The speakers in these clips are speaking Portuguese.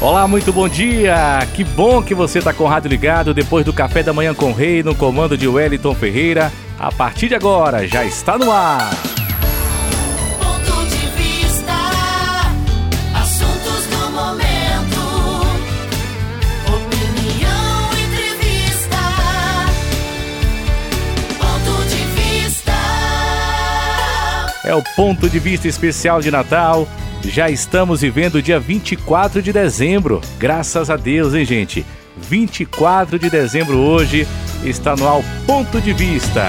Olá, muito bom dia! Que bom que você está com o rádio ligado depois do café da manhã com o Rei no comando de Wellington Ferreira. A partir de agora já está no ar. Ponto de vista, assuntos do momento, opinião, entrevista. Ponto de vista. É o ponto de vista especial de Natal. Já estamos vivendo o dia 24 de dezembro. Graças a Deus, hein, gente? 24 de dezembro hoje está no ar o ponto de vista.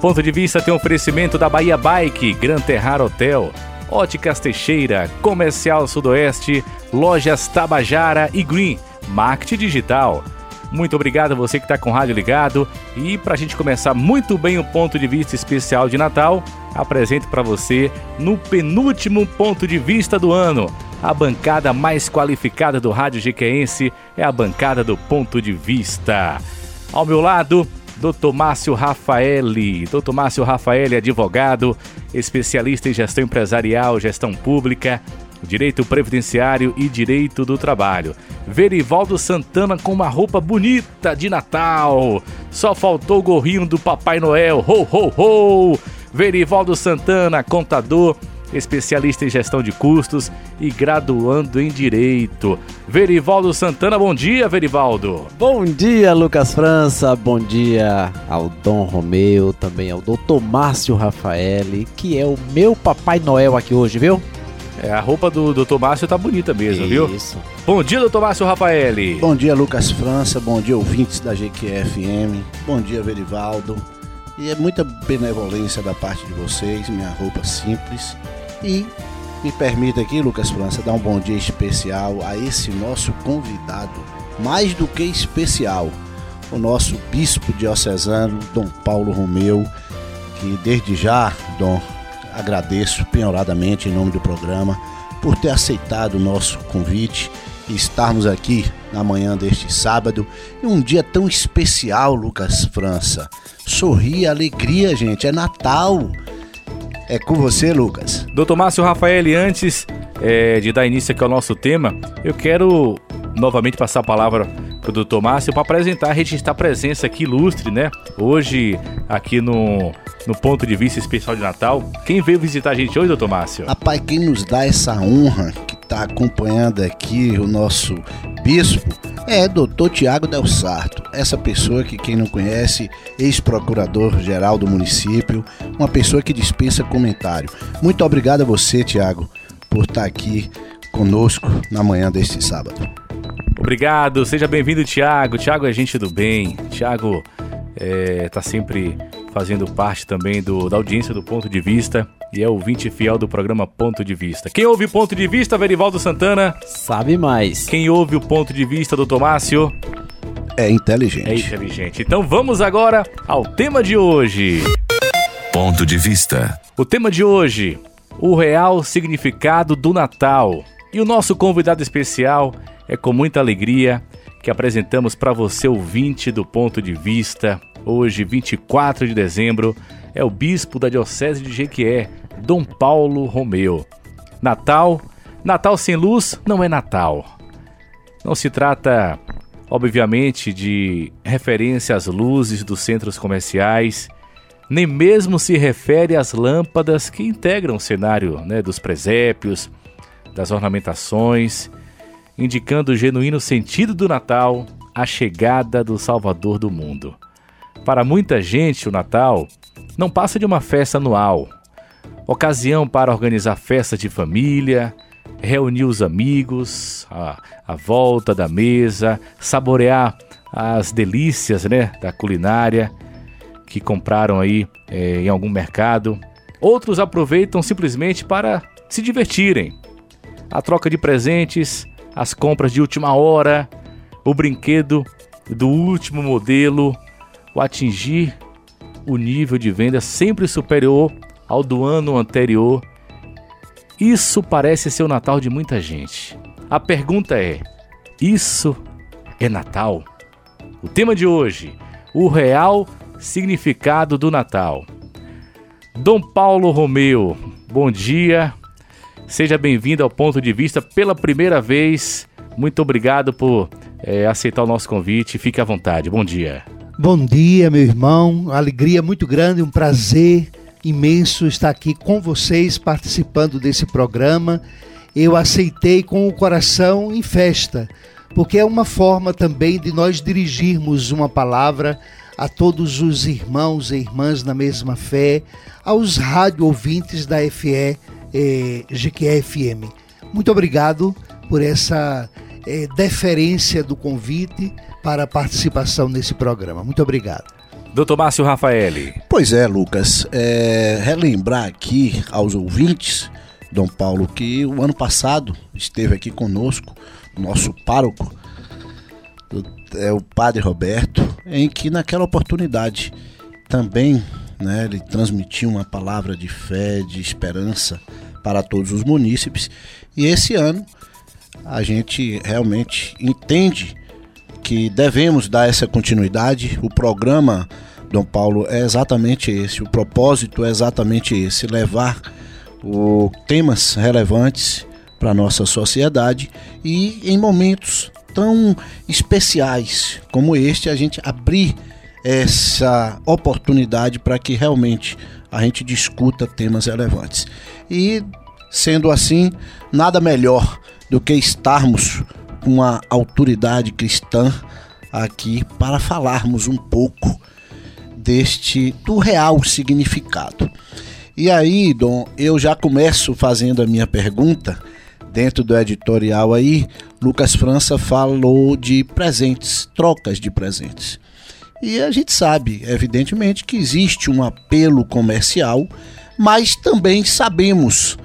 Ponto de vista tem um oferecimento da Bahia Bike, Gran Terrar Hotel, Óticas Teixeira, Comercial Sudoeste, Lojas Tabajara e Green, Marketing Digital. Muito obrigado a você que está com o rádio ligado. E para a gente começar muito bem o ponto de vista especial de Natal, apresento para você no penúltimo ponto de vista do ano. A bancada mais qualificada do rádio jequeense é a bancada do ponto de vista. Ao meu lado, Dr. Márcio Rafaeli. Dr. Márcio Rafaeli, advogado, especialista em gestão empresarial, gestão pública, direito previdenciário e direito do trabalho. Verivaldo Santana com uma roupa bonita de Natal. Só faltou o gorrinho do Papai Noel. Ho, ho, ho! Verivaldo Santana, contador, especialista em gestão de custos e graduando em direito. Verivaldo Santana, bom dia, Verivaldo. Bom dia, Lucas França. Bom dia ao Dom Romeu, também ao Dr. Márcio Rafaeli, que é o meu Papai Noel aqui hoje, viu? É, a roupa do Dr. Márcio tá bonita mesmo, viu? Isso. Bom dia, Dr. Márcio Rafaeli. Bom dia, Lucas França. Bom dia, ouvintes da GQFM. Bom dia, Verivaldo. E é muita benevolência da parte de vocês, minha roupa simples. E me permita aqui, Lucas França, dar um bom dia especial a esse nosso convidado, mais do que especial, o nosso bispo diocesano, Dom Paulo Romeu, que desde já, Dom, agradeço penhoradamente em nome do programa por ter aceitado o nosso convite e estarmos aqui na manhã deste sábado em um dia tão especial, Lucas França. Sorria, alegria, gente, é Natal. É com você, Lucas. Dr. Márcio Rafaeli, antes é, de dar início aqui ao nosso tema, eu quero novamente passar a palavra para o Dr. Márcio para apresentar, registrar presença aqui ilustre, né? Hoje, aqui no, no ponto de vista especial de Natal. Quem veio visitar a gente hoje, Dr. Márcio? Rapaz, quem nos dá essa honra está acompanhando aqui o nosso bispo é doutor Tiago Del Sarto. Essa pessoa que quem não conhece, ex-procurador-geral do município, uma pessoa que dispensa comentário. Muito obrigado a você, Tiago, por estar aqui conosco na manhã deste sábado. Obrigado, seja bem-vindo, Tiago. Tiago é gente do bem. Tiago está sempre fazendo parte também do, da audiência do Ponto de Vista e é ouvinte fiel do programa Ponto de Vista. Quem ouve o Ponto de Vista, Verivaldo Santana? Sabe mais. Quem ouve o Ponto de Vista do Tomácio? É inteligente. É inteligente. Então vamos agora ao tema de hoje. Ponto de vista. O tema de hoje, o real significado do Natal. E o nosso convidado especial é com muita alegria que apresentamos para você, ouvinte do Ponto de Vista. Hoje, 24 de dezembro, é o bispo da Diocese de Jequié, Dom Paulo Romeu. Natal, Natal sem luz não é Natal. Não se trata, obviamente, de referência às luzes dos centros comerciais, nem mesmo se refere às lâmpadas que integram o cenário né, dos presépios, das ornamentações, indicando o genuíno sentido do Natal, a chegada do Salvador do mundo. Para muita gente, o Natal não passa de uma festa anual, ocasião para organizar festas de família, reunir os amigos, a, a volta da mesa, saborear as delícias né, da culinária que compraram aí eh, em algum mercado. Outros aproveitam simplesmente para se divertirem. A troca de presentes, as compras de última hora, o brinquedo do último modelo, o atingir o nível de venda sempre superior ao do ano anterior. Isso parece ser o Natal de muita gente. A pergunta é: isso é Natal? O tema de hoje: o real significado do Natal. Dom Paulo Romeu, bom dia. Seja bem-vindo ao Ponto de Vista pela primeira vez. Muito obrigado por eh, aceitar o nosso convite. Fique à vontade. Bom dia. Bom dia, meu irmão. Alegria muito grande, um prazer imenso estar aqui com vocês participando desse programa. Eu aceitei com o coração em festa, porque é uma forma também de nós dirigirmos uma palavra a todos os irmãos e irmãs na mesma fé, aos rádio ouvintes da FE eh, GQFM. Muito obrigado por essa eh, deferência do convite para a participação nesse programa. Muito obrigado. Doutor Márcio Rafaeli. Pois é, Lucas. É, relembrar aqui aos ouvintes, Dom Paulo, que o ano passado esteve aqui conosco, o nosso pároco, é o Padre Roberto, em que naquela oportunidade também né, ele transmitiu uma palavra de fé, de esperança para todos os munícipes. E esse ano a gente realmente entende que devemos dar essa continuidade. O programa, Dom Paulo, é exatamente esse. O propósito é exatamente esse: levar o, temas relevantes para a nossa sociedade e em momentos tão especiais como este, a gente abrir essa oportunidade para que realmente a gente discuta temas relevantes. E sendo assim, nada melhor do que estarmos com a autoridade cristã aqui para falarmos um pouco deste do real significado. E aí, Dom, eu já começo fazendo a minha pergunta dentro do editorial aí, Lucas França falou de presentes, trocas de presentes. E a gente sabe, evidentemente, que existe um apelo comercial, mas também sabemos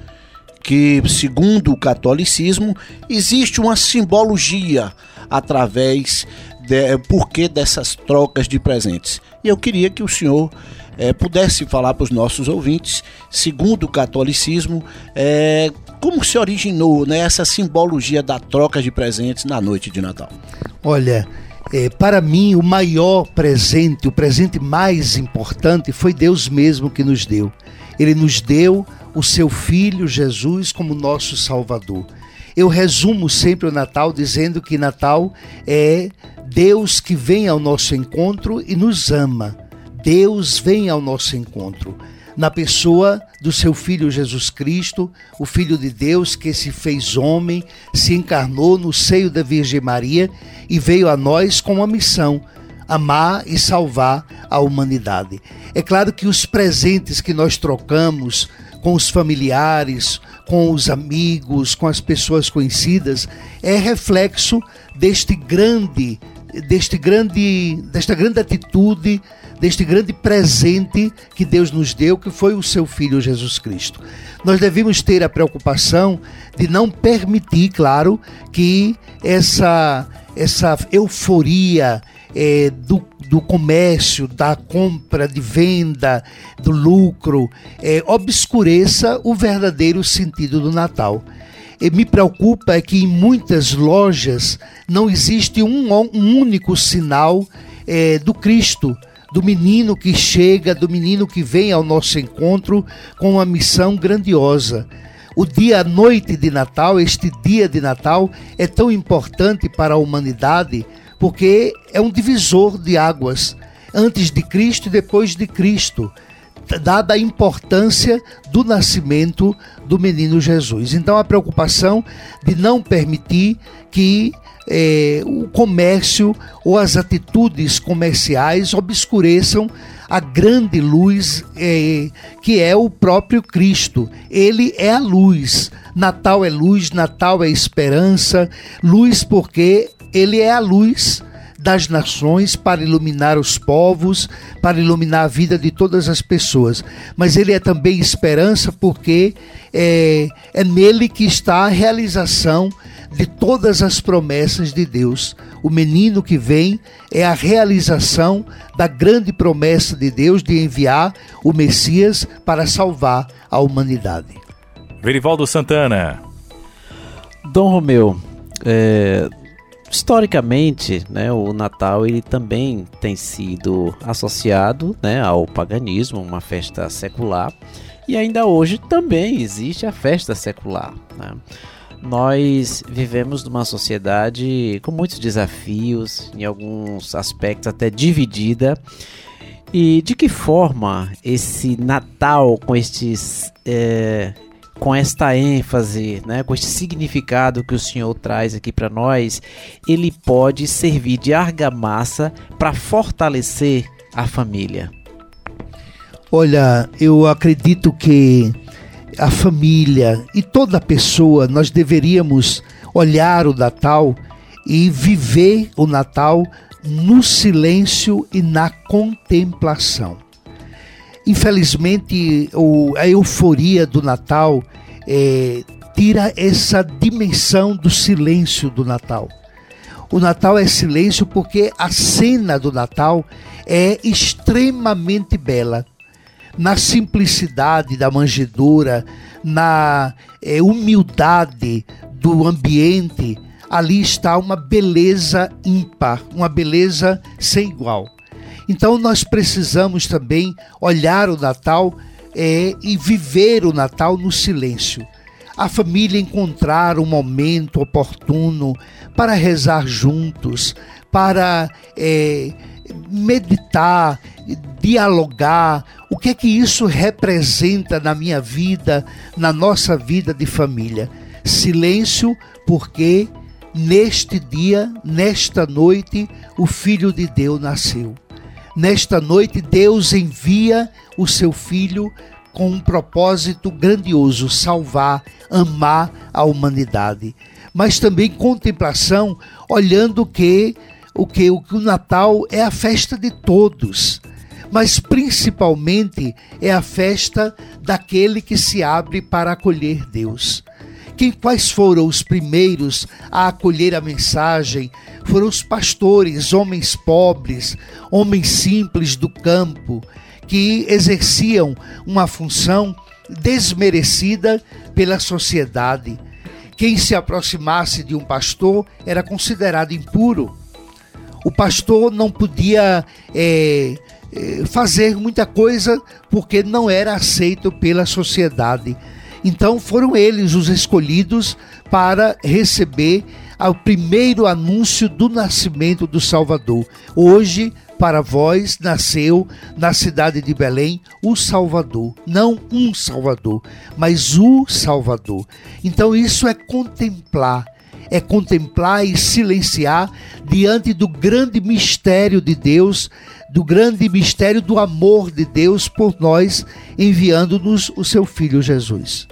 que, segundo o catolicismo, existe uma simbologia através de, porquê dessas trocas de presentes. E eu queria que o senhor é, pudesse falar para os nossos ouvintes, segundo o catolicismo, é, como se originou né, essa simbologia da troca de presentes na noite de Natal? Olha, é, para mim, o maior presente, o presente mais importante, foi Deus mesmo que nos deu. Ele nos deu o seu Filho Jesus como nosso Salvador. Eu resumo sempre o Natal dizendo que Natal é Deus que vem ao nosso encontro e nos ama. Deus vem ao nosso encontro na pessoa do seu Filho Jesus Cristo, o Filho de Deus que se fez homem, se encarnou no seio da Virgem Maria e veio a nós com uma missão amar e salvar a humanidade. É claro que os presentes que nós trocamos com os familiares, com os amigos, com as pessoas conhecidas, é reflexo deste grande, deste grande, desta grande atitude, deste grande presente que Deus nos deu, que foi o seu filho Jesus Cristo. Nós devemos ter a preocupação de não permitir, claro, que essa essa euforia é, do, do comércio, da compra, de venda, do lucro, é, obscureça o verdadeiro sentido do Natal. E me preocupa é que em muitas lojas não existe um, um único sinal é, do Cristo, do menino que chega, do menino que vem ao nosso encontro com uma missão grandiosa. O dia, a noite de Natal, este dia de Natal é tão importante para a humanidade porque é um divisor de águas antes de Cristo e depois de Cristo, dada a importância do nascimento do menino Jesus. Então, a preocupação de não permitir que é, o comércio ou as atitudes comerciais obscureçam a grande luz é, que é o próprio Cristo. Ele é a luz. Natal é luz, Natal é esperança. Luz porque ele é a luz das nações para iluminar os povos, para iluminar a vida de todas as pessoas. Mas ele é também esperança porque é, é nele que está a realização de todas as promessas de Deus. O menino que vem é a realização da grande promessa de Deus de enviar o Messias para salvar a humanidade. Verivaldo Santana. Dom Romeu, é, historicamente, né, o Natal ele também tem sido associado né, ao paganismo, uma festa secular, e ainda hoje também existe a festa secular. Né? Nós vivemos numa sociedade com muitos desafios, em alguns aspectos até dividida. E de que forma esse Natal com estes é, com esta ênfase, né, com este significado que o Senhor traz aqui para nós, ele pode servir de argamassa para fortalecer a família. Olha, eu acredito que a família e toda pessoa nós deveríamos olhar o Natal e viver o Natal no silêncio e na contemplação. Infelizmente, o, a euforia do Natal é, tira essa dimensão do silêncio do Natal. O Natal é silêncio porque a cena do Natal é extremamente bela. Na simplicidade da manjedoura, na é, humildade do ambiente, ali está uma beleza ímpar, uma beleza sem igual. Então nós precisamos também olhar o Natal é, e viver o Natal no silêncio. A família encontrar um momento oportuno para rezar juntos, para é, meditar, dialogar. O que é que isso representa na minha vida, na nossa vida de família? Silêncio, porque neste dia, nesta noite, o Filho de Deus nasceu. Nesta noite, Deus envia o seu Filho com um propósito grandioso: salvar, amar a humanidade. Mas também contemplação, olhando que o que o Natal é a festa de todos, mas principalmente é a festa daquele que se abre para acolher Deus. Quem, quais foram os primeiros a acolher a mensagem? Foram os pastores, homens pobres, homens simples do campo, que exerciam uma função desmerecida pela sociedade. Quem se aproximasse de um pastor era considerado impuro. O pastor não podia é, fazer muita coisa porque não era aceito pela sociedade. Então foram eles os escolhidos para receber o primeiro anúncio do nascimento do Salvador. Hoje, para vós, nasceu na cidade de Belém o Salvador. Não um Salvador, mas o Salvador. Então, isso é contemplar é contemplar e silenciar diante do grande mistério de Deus, do grande mistério do amor de Deus por nós, enviando-nos o seu Filho Jesus.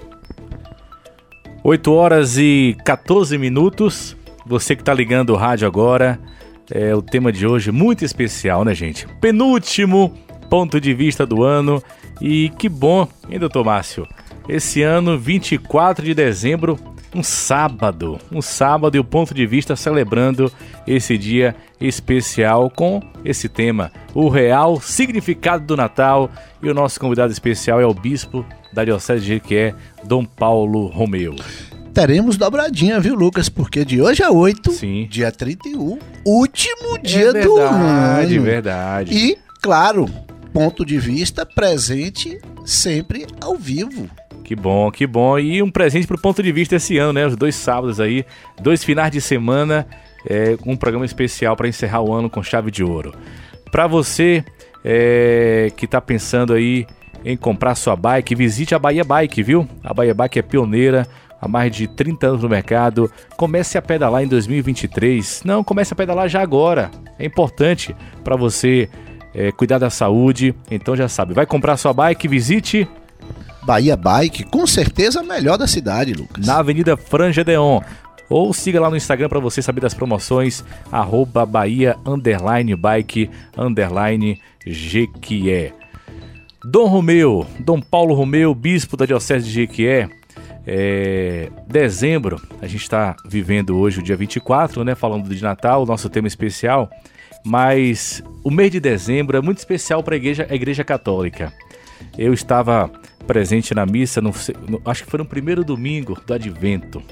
8 horas e 14 minutos. Você que está ligando o rádio agora, é o tema de hoje muito especial, né, gente? Penúltimo ponto de vista do ano. E que bom, hein, doutor Márcio? Esse ano, 24 de dezembro, um sábado, um sábado e o ponto de vista celebrando esse dia especial com esse tema, o real significado do Natal. E o nosso convidado especial é o bispo da Diocese de Jequié, Dom Paulo Romeu. Teremos dobradinha, viu, Lucas? Porque de hoje a 8, Sim. dia 31, último dia é do verdade, ano. verdade. E, claro, ponto de vista presente sempre ao vivo. Que bom, que bom. E um presente pro ponto de vista esse ano, né? Os dois sábados aí, dois finais de semana, é, um programa especial para encerrar o ano com chave de ouro. Para você é, que tá pensando aí em comprar sua bike, visite a Bahia Bike, viu? A Bahia Bike é pioneira há mais de 30 anos no mercado. Comece a pedalar em 2023. Não, comece a pedalar já agora. É importante para você é, cuidar da saúde. Então já sabe, vai comprar sua bike, visite Bahia Bike, com certeza a melhor da cidade, Lucas. na Avenida Franja Deon. Ou siga lá no Instagram para você saber das promoções, arroba Bahia underline bike underline Jequié. Dom Romeu, Dom Paulo Romeu, bispo da Diocese de Jequié, é, dezembro, a gente está vivendo hoje o dia 24, né, falando de Natal, o nosso tema especial, mas o mês de dezembro é muito especial para a igreja, a igreja católica. Eu estava presente na missa, no- no- acho que foi no primeiro domingo do Advento.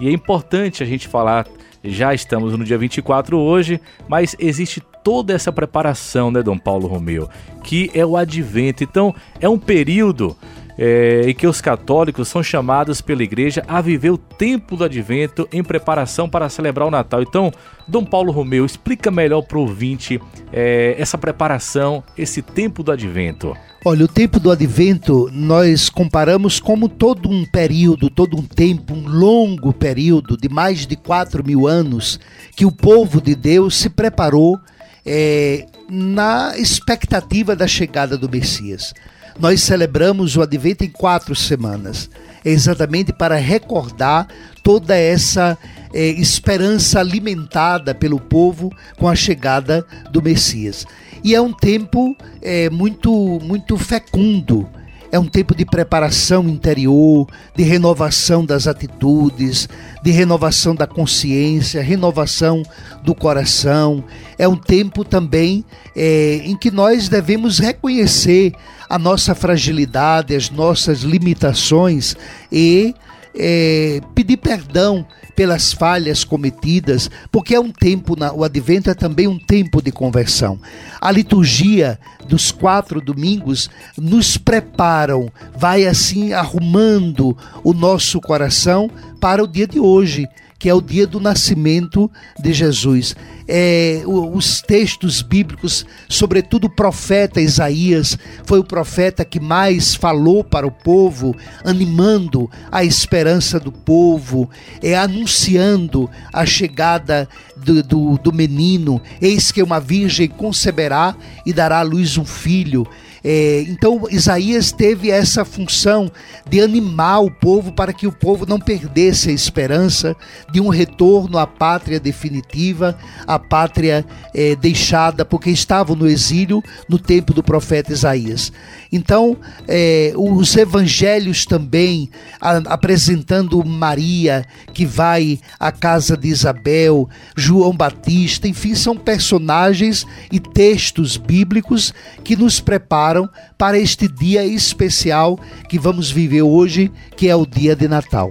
E é importante a gente falar, já estamos no dia 24 hoje, mas existe toda essa preparação, né, Dom Paulo Romeu, que é o advento. Então, é um período é, em que os católicos são chamados pela igreja a viver o tempo do advento em preparação para celebrar o Natal. Então, Dom Paulo Romeu, explica melhor para o ouvinte é, essa preparação, esse tempo do advento. Olha, o tempo do advento nós comparamos como todo um período, todo um tempo, um longo período de mais de 4 mil anos que o povo de Deus se preparou eh, na expectativa da chegada do Messias. Nós celebramos o advento em quatro semanas, exatamente para recordar toda essa eh, esperança alimentada pelo povo com a chegada do Messias. E é um tempo eh, muito, muito fecundo. É um tempo de preparação interior, de renovação das atitudes, de renovação da consciência, renovação do coração. É um tempo também eh, em que nós devemos reconhecer a nossa fragilidade, as nossas limitações e eh, pedir perdão pelas falhas cometidas, porque é um tempo, o advento é também um tempo de conversão. A liturgia dos quatro domingos nos preparam, vai assim arrumando o nosso coração para o dia de hoje, que é o dia do nascimento de Jesus. É, os textos bíblicos, sobretudo o profeta Isaías, foi o profeta que mais falou para o povo, animando a esperança do povo, é, anunciando a chegada do, do, do menino. Eis que uma virgem conceberá e dará à luz um filho. É, então Isaías teve essa função de animar o povo para que o povo não perdesse a esperança de um retorno à pátria definitiva, à pátria é, deixada, porque estavam no exílio no tempo do profeta Isaías. Então, é, os evangelhos também a- apresentando Maria que vai à casa de Isabel, João Batista, enfim, são personagens e textos bíblicos que nos preparam para este dia especial que vamos viver hoje, que é o dia de Natal.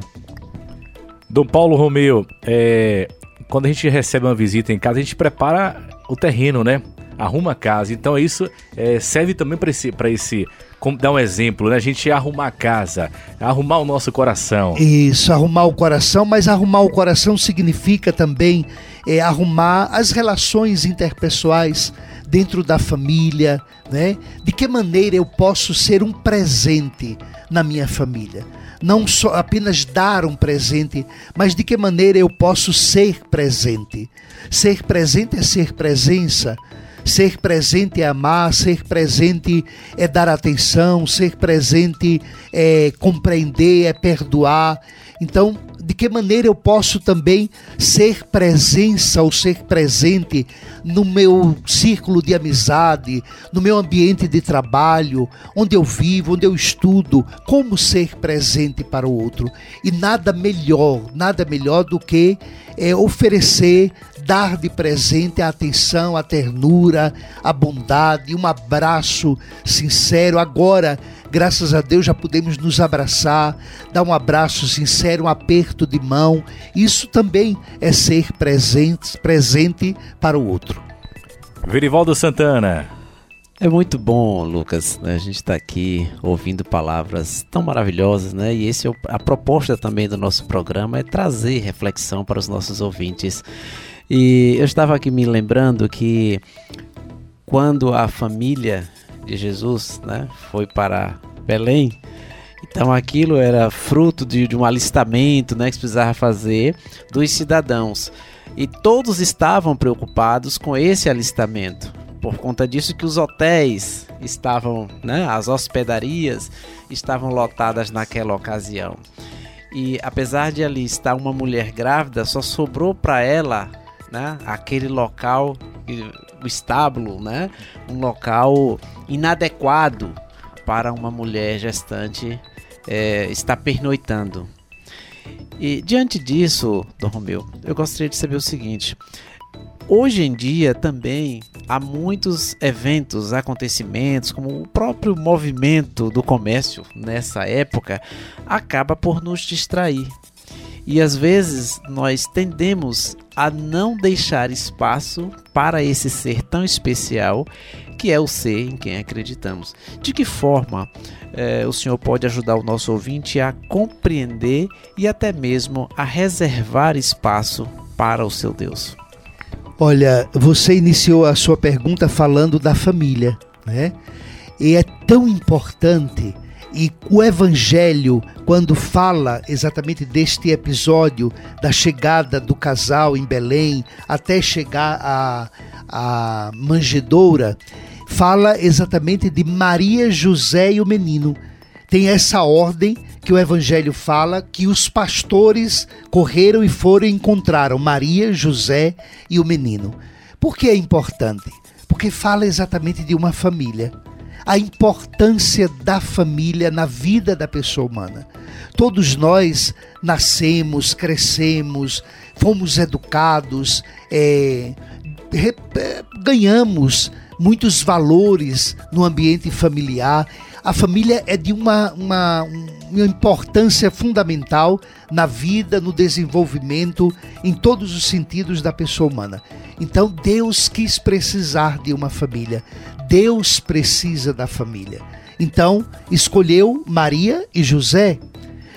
Dom Paulo Romeu, é, quando a gente recebe uma visita em casa, a gente prepara o terreno, né? Arruma a casa. Então isso é, serve também para esse, para esse, como dar um exemplo, né? A gente arrumar a casa, arrumar o nosso coração. Isso, arrumar o coração, mas arrumar o coração significa também é, arrumar as relações interpessoais dentro da família, né? De que maneira eu posso ser um presente na minha família? Não só apenas dar um presente, mas de que maneira eu posso ser presente? Ser presente é ser presença. Ser presente é amar, ser presente é dar atenção, ser presente é compreender, é perdoar. Então, de que maneira eu posso também ser presença ou ser presente no meu círculo de amizade, no meu ambiente de trabalho, onde eu vivo, onde eu estudo, como ser presente para o outro. E nada melhor, nada melhor do que é, oferecer, dar de presente a atenção, a ternura, a bondade, um abraço sincero. Agora, graças a Deus, já podemos nos abraçar, dar um abraço sincero, um aperto de mão. Isso também é ser presente, presente para o outro. Verivaldo Santana. É muito bom, Lucas. né? A gente está aqui ouvindo palavras tão maravilhosas, né? E esse é o- a proposta também do nosso programa é trazer reflexão para os nossos ouvintes. E eu estava aqui me lembrando que quando a família de Jesus, né, foi para Belém, então aquilo era fruto de, de um alistamento, né, que precisava fazer dos cidadãos. E todos estavam preocupados com esse alistamento por conta disso que os hotéis estavam, né, as hospedarias estavam lotadas naquela ocasião. E apesar de ali estar uma mulher grávida, só sobrou para ela, né, aquele local, o estábulo, né, um local inadequado para uma mulher gestante é, estar pernoitando. E diante disso, Dom Romeu, eu gostaria de saber o seguinte: hoje em dia também há muitos eventos, acontecimentos, como o próprio movimento do comércio nessa época acaba por nos distrair. E às vezes nós tendemos a não deixar espaço para esse ser tão especial que é o ser em quem acreditamos. De que forma eh, o senhor pode ajudar o nosso ouvinte a compreender e até mesmo a reservar espaço para o seu Deus? Olha, você iniciou a sua pergunta falando da família, né? E é tão importante e o evangelho quando fala exatamente deste episódio da chegada do casal em Belém até chegar à a manjedoura, fala exatamente de Maria, José e o menino. Tem essa ordem que o evangelho fala que os pastores correram e foram e encontraram Maria, José e o menino. Por que é importante? Porque fala exatamente de uma família. A importância da família na vida da pessoa humana. Todos nós nascemos, crescemos, fomos educados, é, é, ganhamos muitos valores no ambiente familiar. A família é de uma, uma, uma importância fundamental na vida, no desenvolvimento, em todos os sentidos da pessoa humana. Então Deus quis precisar de uma família. Deus precisa da família. Então escolheu Maria e José.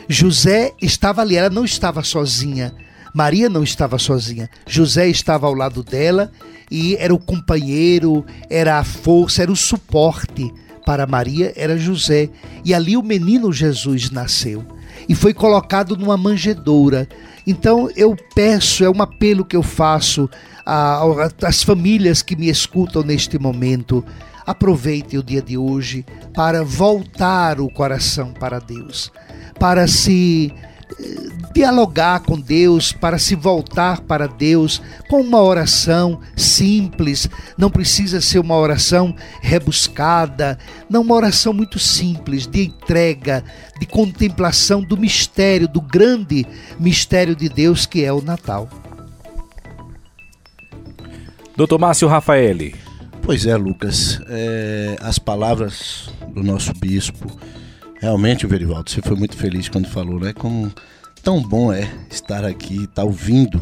José estava ali, ela não estava sozinha. Maria não estava sozinha. José estava ao lado dela e era o companheiro, era a força, era o suporte para Maria, era José. E ali o menino Jesus nasceu e foi colocado numa manjedoura. Então eu peço, é um apelo que eu faço às famílias que me escutam neste momento. Aproveitem o dia de hoje para voltar o coração para Deus, para se eh, dialogar com Deus, para se voltar para Deus com uma oração simples, não precisa ser uma oração rebuscada, não uma oração muito simples de entrega, de contemplação do mistério, do grande mistério de Deus que é o Natal. Doutor Márcio Rafaeli. Pois é, Lucas. é, as palavras do nosso bispo, realmente, Verivaldo, você foi muito feliz quando falou, né? Como tão bom é estar aqui, estar ouvindo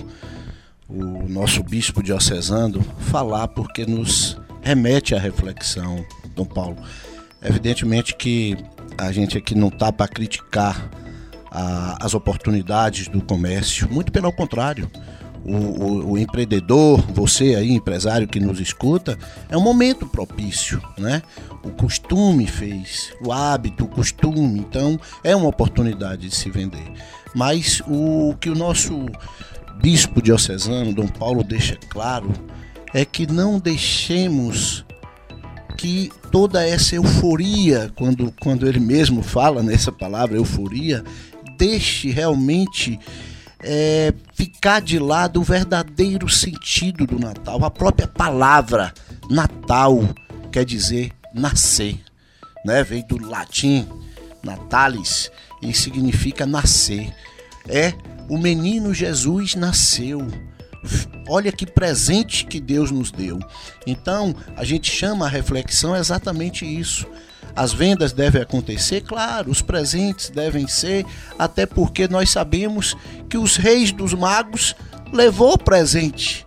o nosso bispo diocesano falar, porque nos remete à reflexão, Dom Paulo. Evidentemente que a gente aqui não está para criticar a- as oportunidades do comércio, muito pelo contrário. O, o- o empreendedor, você aí, empresário que nos escuta, é um momento propício, né? O costume fez, o hábito, o costume, então é uma oportunidade de se vender. Mas o que o nosso bispo diocesano, Dom Paulo, deixa claro é que não deixemos que toda essa euforia, quando, quando ele mesmo fala nessa palavra euforia, deixe realmente é, ficar de lado o verdadeiro sentido do Natal. A própria palavra Natal quer dizer nascer, né? Veio do latim natalis e significa nascer. É o menino Jesus nasceu. Olha que presente que Deus nos deu. Então, a gente chama a reflexão exatamente isso. As vendas devem acontecer, claro, os presentes devem ser, até porque nós sabemos que os reis dos magos levou presente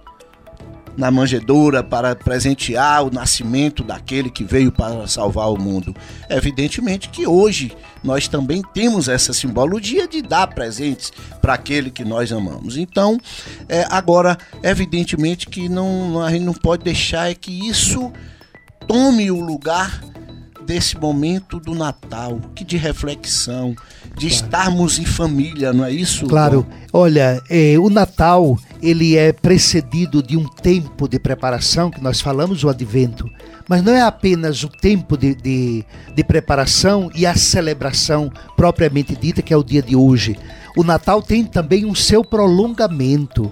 na manjedoura para presentear o nascimento daquele que veio para salvar o mundo. Evidentemente que hoje nós também temos essa simbologia de dar presentes para aquele que nós amamos. Então, é, agora, evidentemente que não, a gente não pode deixar é que isso tome o lugar desse momento do Natal, que de reflexão, de estarmos em família, não é isso? Claro, olha, eh, o Natal ele é precedido de um tempo de preparação, que nós falamos, o advento. Mas não é apenas o tempo de, de, de preparação e a celebração propriamente dita, que é o dia de hoje. O Natal tem também um seu prolongamento.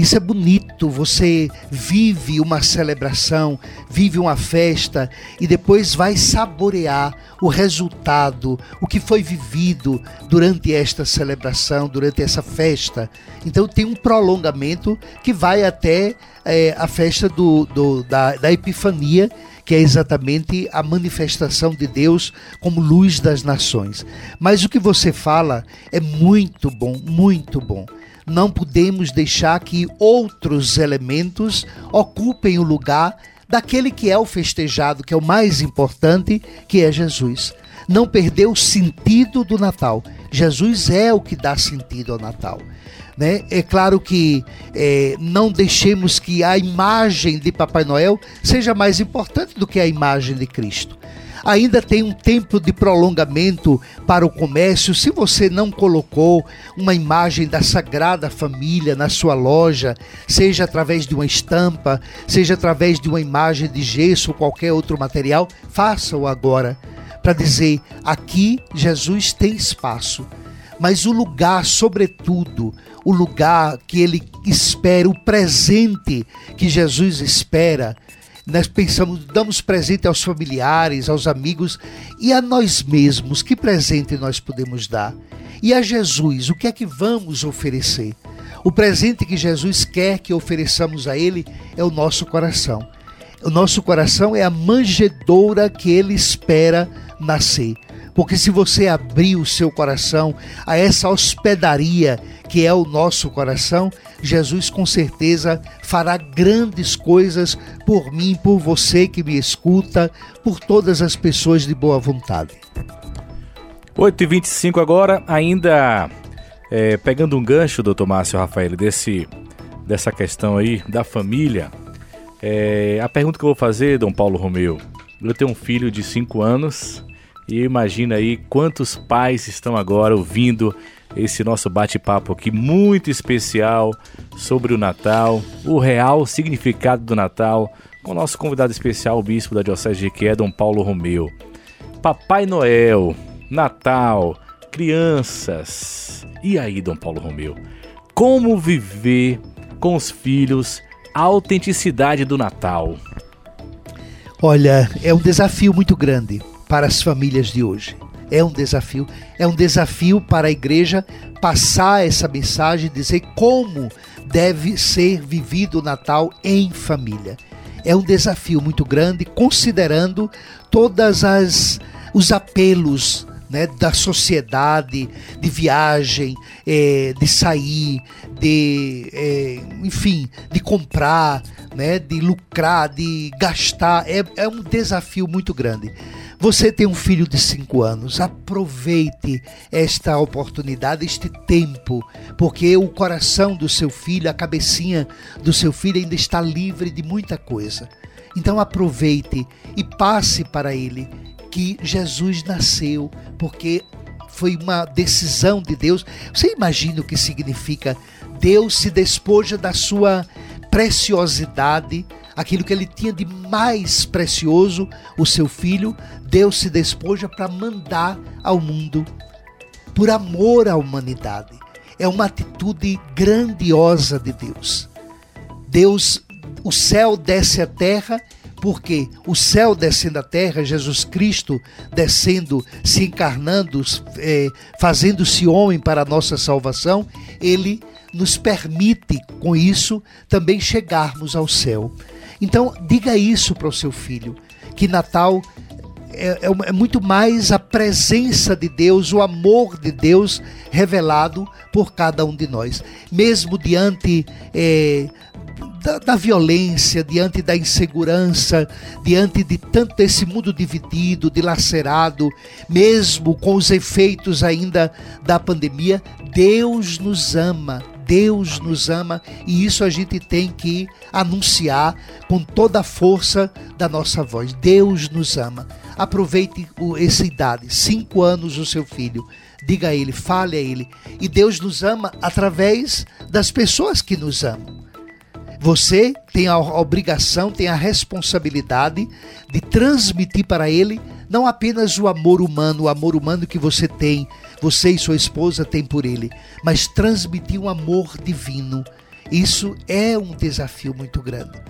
Isso é bonito, você vive uma celebração, vive uma festa e depois vai saborear o resultado, o que foi vivido durante esta celebração, durante essa festa. Então tem um prolongamento que vai até é, a festa do, do, da, da Epifania, que é exatamente a manifestação de Deus como luz das nações. Mas o que você fala é muito bom, muito bom não podemos deixar que outros elementos ocupem o lugar daquele que é o festejado, que é o mais importante, que é Jesus. Não perder o sentido do Natal. Jesus é o que dá sentido ao Natal. Né? É claro que é, não deixemos que a imagem de Papai Noel seja mais importante do que a imagem de Cristo ainda tem um tempo de prolongamento para o comércio. Se você não colocou uma imagem da Sagrada Família na sua loja, seja através de uma estampa, seja através de uma imagem de gesso ou qualquer outro material, faça-o agora para dizer: aqui Jesus tem espaço. Mas o lugar, sobretudo, o lugar que ele espera, o presente que Jesus espera, nós pensamos, damos presente aos familiares, aos amigos e a nós mesmos. Que presente nós podemos dar? E a Jesus, o que é que vamos oferecer? O presente que Jesus quer que ofereçamos a Ele é o nosso coração. O nosso coração é a manjedoura que Ele espera nascer. Porque se você abrir o seu coração a essa hospedaria que é o nosso coração, Jesus com certeza fará grandes coisas por mim, por você que me escuta, por todas as pessoas de boa vontade. 8h25 agora, ainda é, pegando um gancho, doutor Márcio Rafael, desse, dessa questão aí da família. É, a pergunta que eu vou fazer, Dom Paulo Romeu, eu tenho um filho de 5 anos e imagina aí quantos pais estão agora ouvindo esse nosso bate-papo aqui muito especial sobre o Natal, o real significado do Natal, com o nosso convidado especial, o bispo da Diocese de Iqué, Dom Paulo Romeu. Papai Noel, Natal, crianças. E aí, Dom Paulo Romeu? Como viver com os filhos a autenticidade do Natal? Olha, é um desafio muito grande para as famílias de hoje é um desafio. É um desafio para a igreja passar essa mensagem, dizer como deve ser vivido o Natal em família. É um desafio muito grande, considerando todas as os apelos né, da sociedade, de viagem, é, de sair, de, é, enfim, de comprar, né, de lucrar, de gastar. É, é um desafio muito grande. Você tem um filho de 5 anos, aproveite esta oportunidade, este tempo, porque o coração do seu filho, a cabecinha do seu filho ainda está livre de muita coisa. Então aproveite e passe para ele que Jesus nasceu, porque foi uma decisão de Deus. Você imagina o que significa Deus se despoja da sua preciosidade, aquilo que ele tinha de mais precioso, o seu filho, Deus se despoja para mandar ao mundo por amor à humanidade. É uma atitude grandiosa de Deus. Deus, o céu desce à terra, porque o céu descendo à terra, Jesus Cristo descendo, se encarnando, é, fazendo-se homem para a nossa salvação, ele nos permite, com isso, também chegarmos ao céu. Então, diga isso para o seu filho, que Natal é, é, é, muito mais a presença de Deus, o amor de Deus revelado por cada um de nós. Mesmo diante é, da, da, violência, diante da insegurança, diante de tanto esse mundo dividido, dilacerado, mesmo com os efeitos ainda da pandemia, Deus nos ama. Deus nos ama e isso a gente tem que anunciar com toda a força da nossa voz. Deus nos ama. Aproveite essa idade, cinco anos o seu filho. diga a Ele, fale a Ele. E Deus nos ama através das pessoas que nos amam. Você tem a obrigação, tem a responsabilidade de transmitir para Ele não apenas o amor humano, o amor humano que você tem, você e sua esposa têm por Ele, mas transmitir um amor divino. Isso é um desafio muito grande.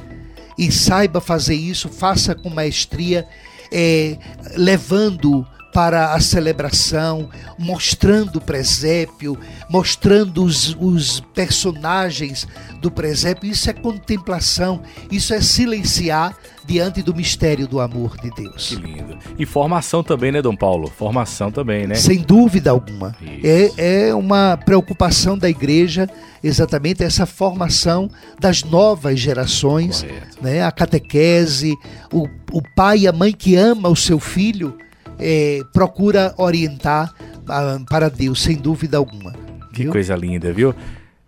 E saiba fazer isso, faça com maestria, é, levando para a celebração, mostrando o presépio, mostrando os, os, personagens do presépio. Isso é contemplação, isso é silenciar diante do mistério do amor de Deus. Que lindo. E formação também, né, Dom Paulo? Formação também, né? Sem dúvida alguma. É, é uma preocupação da igreja exatamente essa formação das novas gerações, né? a catequese, o, o pai e a mãe que ama o seu filho é, procura orientar ah, para Deus, sem dúvida alguma. Que viu? coisa linda, viu?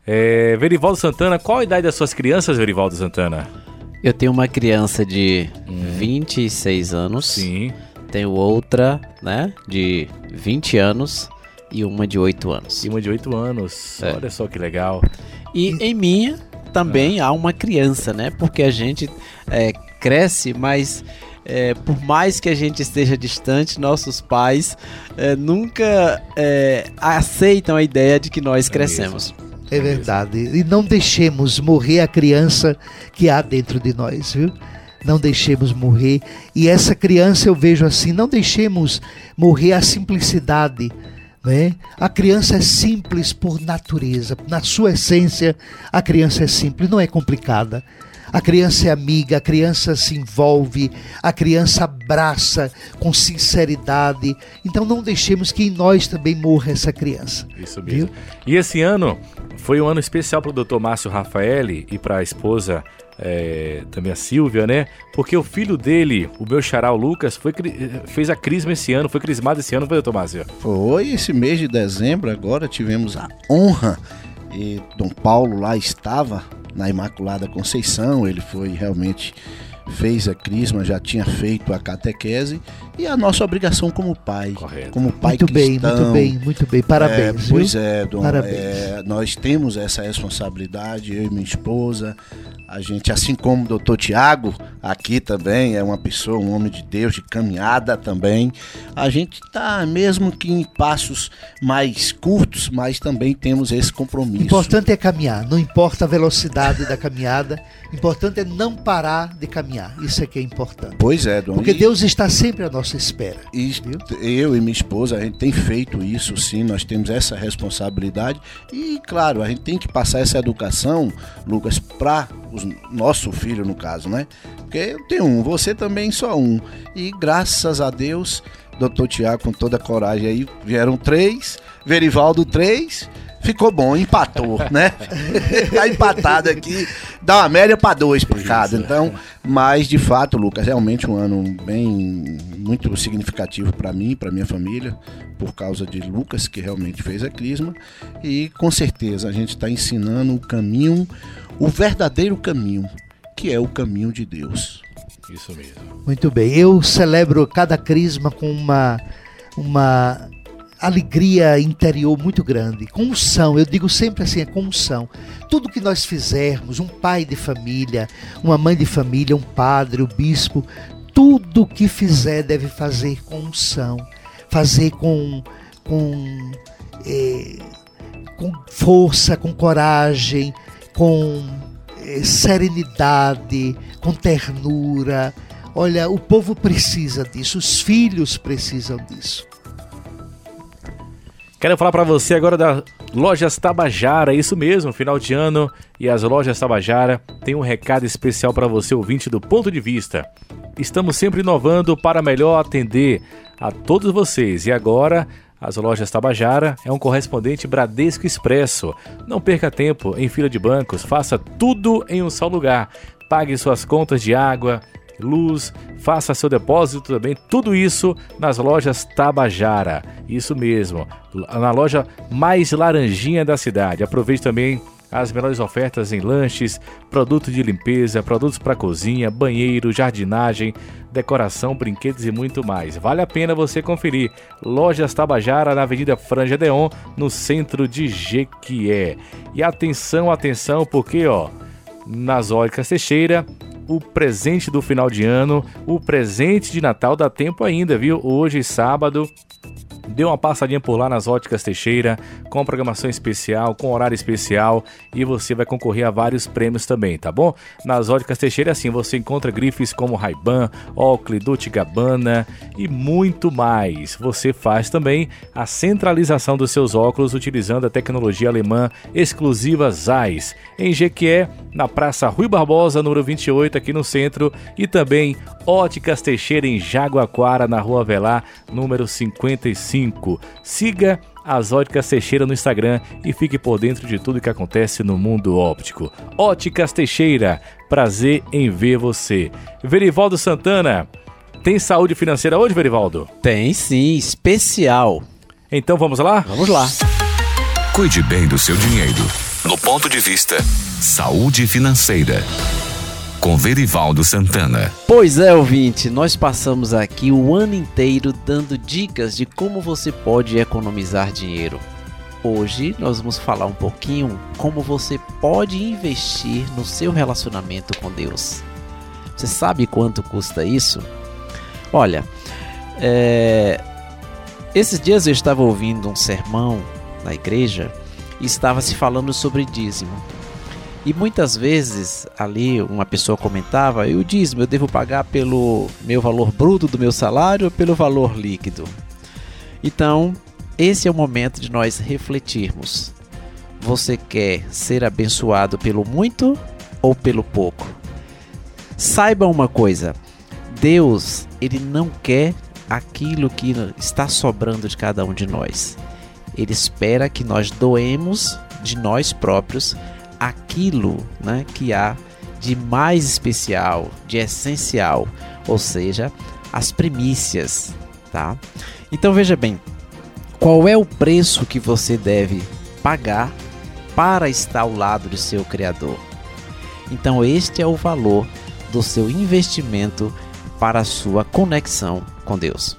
É, Verivaldo Santana, qual a idade das suas crianças, Verivaldo Santana? Eu tenho uma criança de 26 anos. Sim. Tenho outra, né, de 20 anos e uma de 8 anos. E uma de 8 anos. É. Olha só que legal. E em minha também há uma criança, né? Porque a gente é, cresce, mas é, por mais que a gente esteja distante, nossos pais é, nunca é, aceitam a ideia de que nós crescemos. É verdade. E não deixemos morrer a criança que há dentro de nós, viu? Não deixemos morrer. E essa criança eu vejo assim, não deixemos morrer a simplicidade. Né? A criança é simples por natureza, na sua essência, a criança é simples, não é complicada. A criança é amiga, a criança se envolve, a criança abraça com sinceridade. Então não deixemos que em nós também morra essa criança. Isso mesmo. E esse ano foi um ano especial para o Dr. Márcio Rafaeli e para a esposa é, também a Silvia, né? Porque o filho dele, o meu xará, o Lucas, foi, fez a crisma esse ano, foi crismado esse ano, foi, doutor Márcio? Foi esse mês de dezembro, agora tivemos a honra e Dom Paulo lá estava na Imaculada Conceição, ele foi realmente fez a crisma, já tinha feito a catequese e a nossa obrigação como pai, Correto. como pai muito bem, cristão. muito bem, muito bem. Parabéns. É, pois é, Dom. Parabéns. é, nós temos essa responsabilidade, eu e minha esposa. A gente, assim como o doutor Tiago, aqui também é uma pessoa, um homem de Deus, de caminhada também. A gente tá, mesmo que em passos mais curtos, mas também temos esse O compromisso. importante é caminhar, não importa a velocidade da caminhada, o importante é não parar de caminhar. Isso é que é importante. Pois é, Dom. Porque E- Deus está sempre à nossa espera. E eu e minha esposa, a gente tem feito isso sim, nós temos essa responsabilidade e, claro, a gente tem que passar essa educação, Lucas, para o nosso filho, no caso, né? Porque eu tenho um, você também só um. E graças a Deus, doutor Tiago, com toda a coragem aí, vieram três, Verivaldo três. Ficou bom, empatou, né? tá empatado aqui, dá uma média para dois por cada. Então, mas de fato, Lucas, realmente um ano bem muito significativo para mim, para minha família, por causa de Lucas que realmente fez a crisma e com certeza a gente está ensinando o caminho, o verdadeiro caminho, que é o caminho de Deus. Isso mesmo. Muito bem. Eu celebro cada crisma com uma, uma alegria interior muito grande. Com unção, eu digo sempre assim, é com unção. Tudo que nós fizermos, um pai de família, uma mãe de família, um padre, o bispo, tudo que fizer deve fazer com unção. Fazer com, com, eh, com força, com coragem, com eh, serenidade, com ternura. Olha, o povo precisa disso, os filhos precisam disso. Quero falar para você agora da Lojas Tabajara, isso mesmo, final de ano e as Lojas Tabajara têm um recado especial para você, ouvinte do Ponto de Vista. Estamos sempre inovando para melhor atender a todos vocês e agora as Lojas Tabajara é um correspondente Bradesco Expresso. Não perca tempo em fila de bancos, faça tudo em um só lugar. Pague suas contas de água, luz, faça seu depósito também, tudo isso nas lojas Tabajara. Isso mesmo, na loja mais laranjinha da cidade. Aproveite também as melhores ofertas em lanches, produtos de limpeza, produtos para cozinha, banheiro, jardinagem, decoração, brinquedos e muito mais. Vale a pena você conferir. Lojas Tabajara na Avenida Franja Deon, no centro de Jequié. E atenção, atenção, porque ó, nas óticas Teixeira, o presente do final de ano, o presente de Natal dá tempo ainda, viu? Hoje, sábado, Dê uma passadinha por lá nas Óticas Teixeira, com programação especial, com horário especial e você vai concorrer a vários prêmios também, tá bom? Nas Óticas Teixeira, assim, você encontra grifes como Ray-Ban, Oakley, Dolce Gabbana e muito mais. Você faz também a centralização dos seus óculos utilizando a tecnologia alemã exclusiva Zeiss. Em Jequié, na Praça Rui Barbosa, número 28, aqui no centro, e também Óticas Teixeira em Jaguaquara, na Rua Velar, número 55. Siga as Óticas Teixeira no Instagram e fique por dentro de tudo que acontece no mundo óptico. Óticas Teixeira, prazer em ver você. Verivaldo Santana, tem saúde financeira hoje, Verivaldo? Tem sim, especial. Então vamos lá? Vamos lá. Cuide bem do seu dinheiro. No ponto de vista Saúde Financeira. Com Verivaldo Santana. Pois é, ouvinte, nós passamos aqui o ano inteiro dando dicas de como você pode economizar dinheiro. Hoje nós vamos falar um pouquinho como você pode investir no seu relacionamento com Deus. Você sabe quanto custa isso? Olha, é, esses dias eu estava ouvindo um sermão na igreja e estava se falando sobre dízimo. E muitas vezes ali uma pessoa comentava: e o dízimo eu devo pagar pelo meu valor bruto do meu salário ou pelo valor líquido? Então, esse é o momento de nós refletirmos. Você quer ser abençoado pelo muito ou pelo pouco? Saiba uma coisa: Deus, ele não quer aquilo que está sobrando de cada um de nós. Ele espera que nós doemos de nós próprios aquilo né, que há de mais especial, de essencial, ou seja, as primícias, tá? Então veja bem, qual é o preço que você deve pagar para estar ao lado de seu criador? Então este é o valor do seu investimento para a sua conexão com Deus.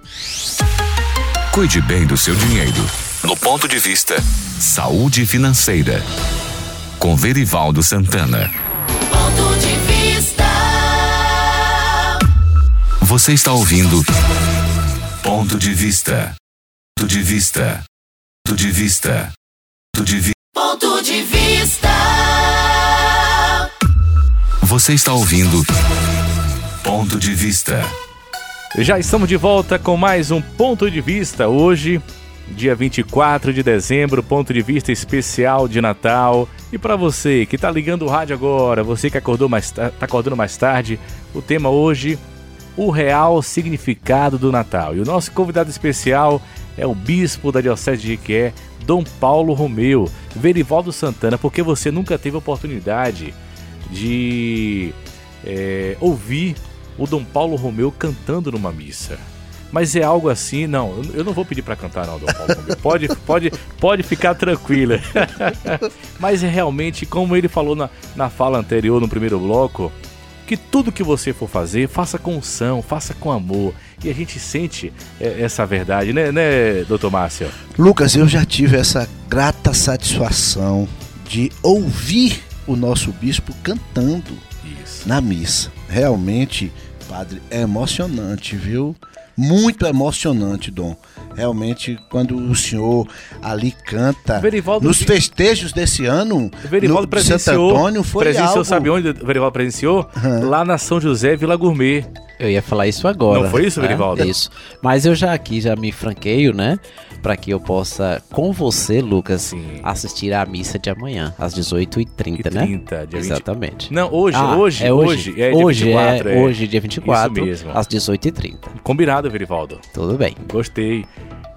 Cuide bem do seu dinheiro. No ponto de vista Saúde Financeira. Com Verivaldo Santana. Ponto de vista. Você está ouvindo Ponto de Vista. Ponto de Vista. Ponto de Vista. Ponto de Vista. Ponto de vista. Você está ouvindo Ponto de Vista. Já estamos de volta com mais um ponto de vista hoje, dia 24 de dezembro, ponto de vista especial de Natal. E para você que tá ligando o rádio agora, você que acordou mais tá acordando mais tarde, o tema hoje o real significado do Natal. E o nosso convidado especial é o bispo da Diocese de Jequié, Dom Paulo Romeu, Verivaldo Santana, porque você nunca teve oportunidade de é, ouvir o Dom Paulo Romeu cantando numa missa. Mas é algo assim, não, eu- não vou pedir para cantar não, Dom Paulo. Pode, pode, pode ficar tranquila. Mas é realmente, como ele falou na, na fala anterior, no primeiro bloco, que tudo que você for fazer, faça com unção, faça com amor. E a gente sente é, essa verdade, né, né, doutor Márcio? Lucas, eu já tive essa grata satisfação de ouvir o nosso bispo cantando Isso. na missa. Realmente, padre, é emocionante, viu? Muito emocionante, Dom. Realmente, quando o senhor ali canta Verivaldo nos festejos desse ano, Verivaldo no Santo Antônio, foi presenciou algo... sabe onde o Verivaldo presenciou? Lá na São José Vila Gourmet. Eu ia falar isso agora. Não foi isso, né? Verivaldo? Isso. Mas eu já aqui já me franqueio, né? Para que eu possa, com você, Lucas, Sim. assistir à missa de amanhã, às 18h30, E né? 30, dia 20. Exatamente. Não, hoje, Ah, hoje, é hoje, é dia hoje 24, é, é. hoje, dia 24, Isso mesmo. às 18h30. Combinado, Verivaldo. Tudo bem. Gostei.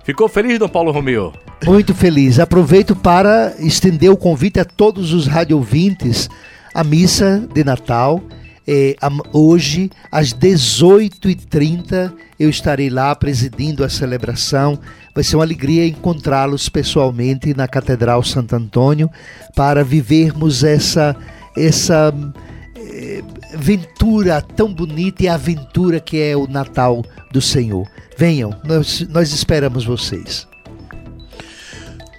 Ficou feliz, Dom Paulo Romeu? Muito feliz. Aproveito para estender o convite a todos os radiovintes à missa de Natal É, hoje, às 18h30, eu estarei lá presidindo a celebração. Vai ser uma alegria encontrá-los pessoalmente na Catedral Santo Antônio para vivermos essa, essa é, aventura tão bonita e aventura que é o Natal do Senhor. Venham, nós, nós esperamos vocês.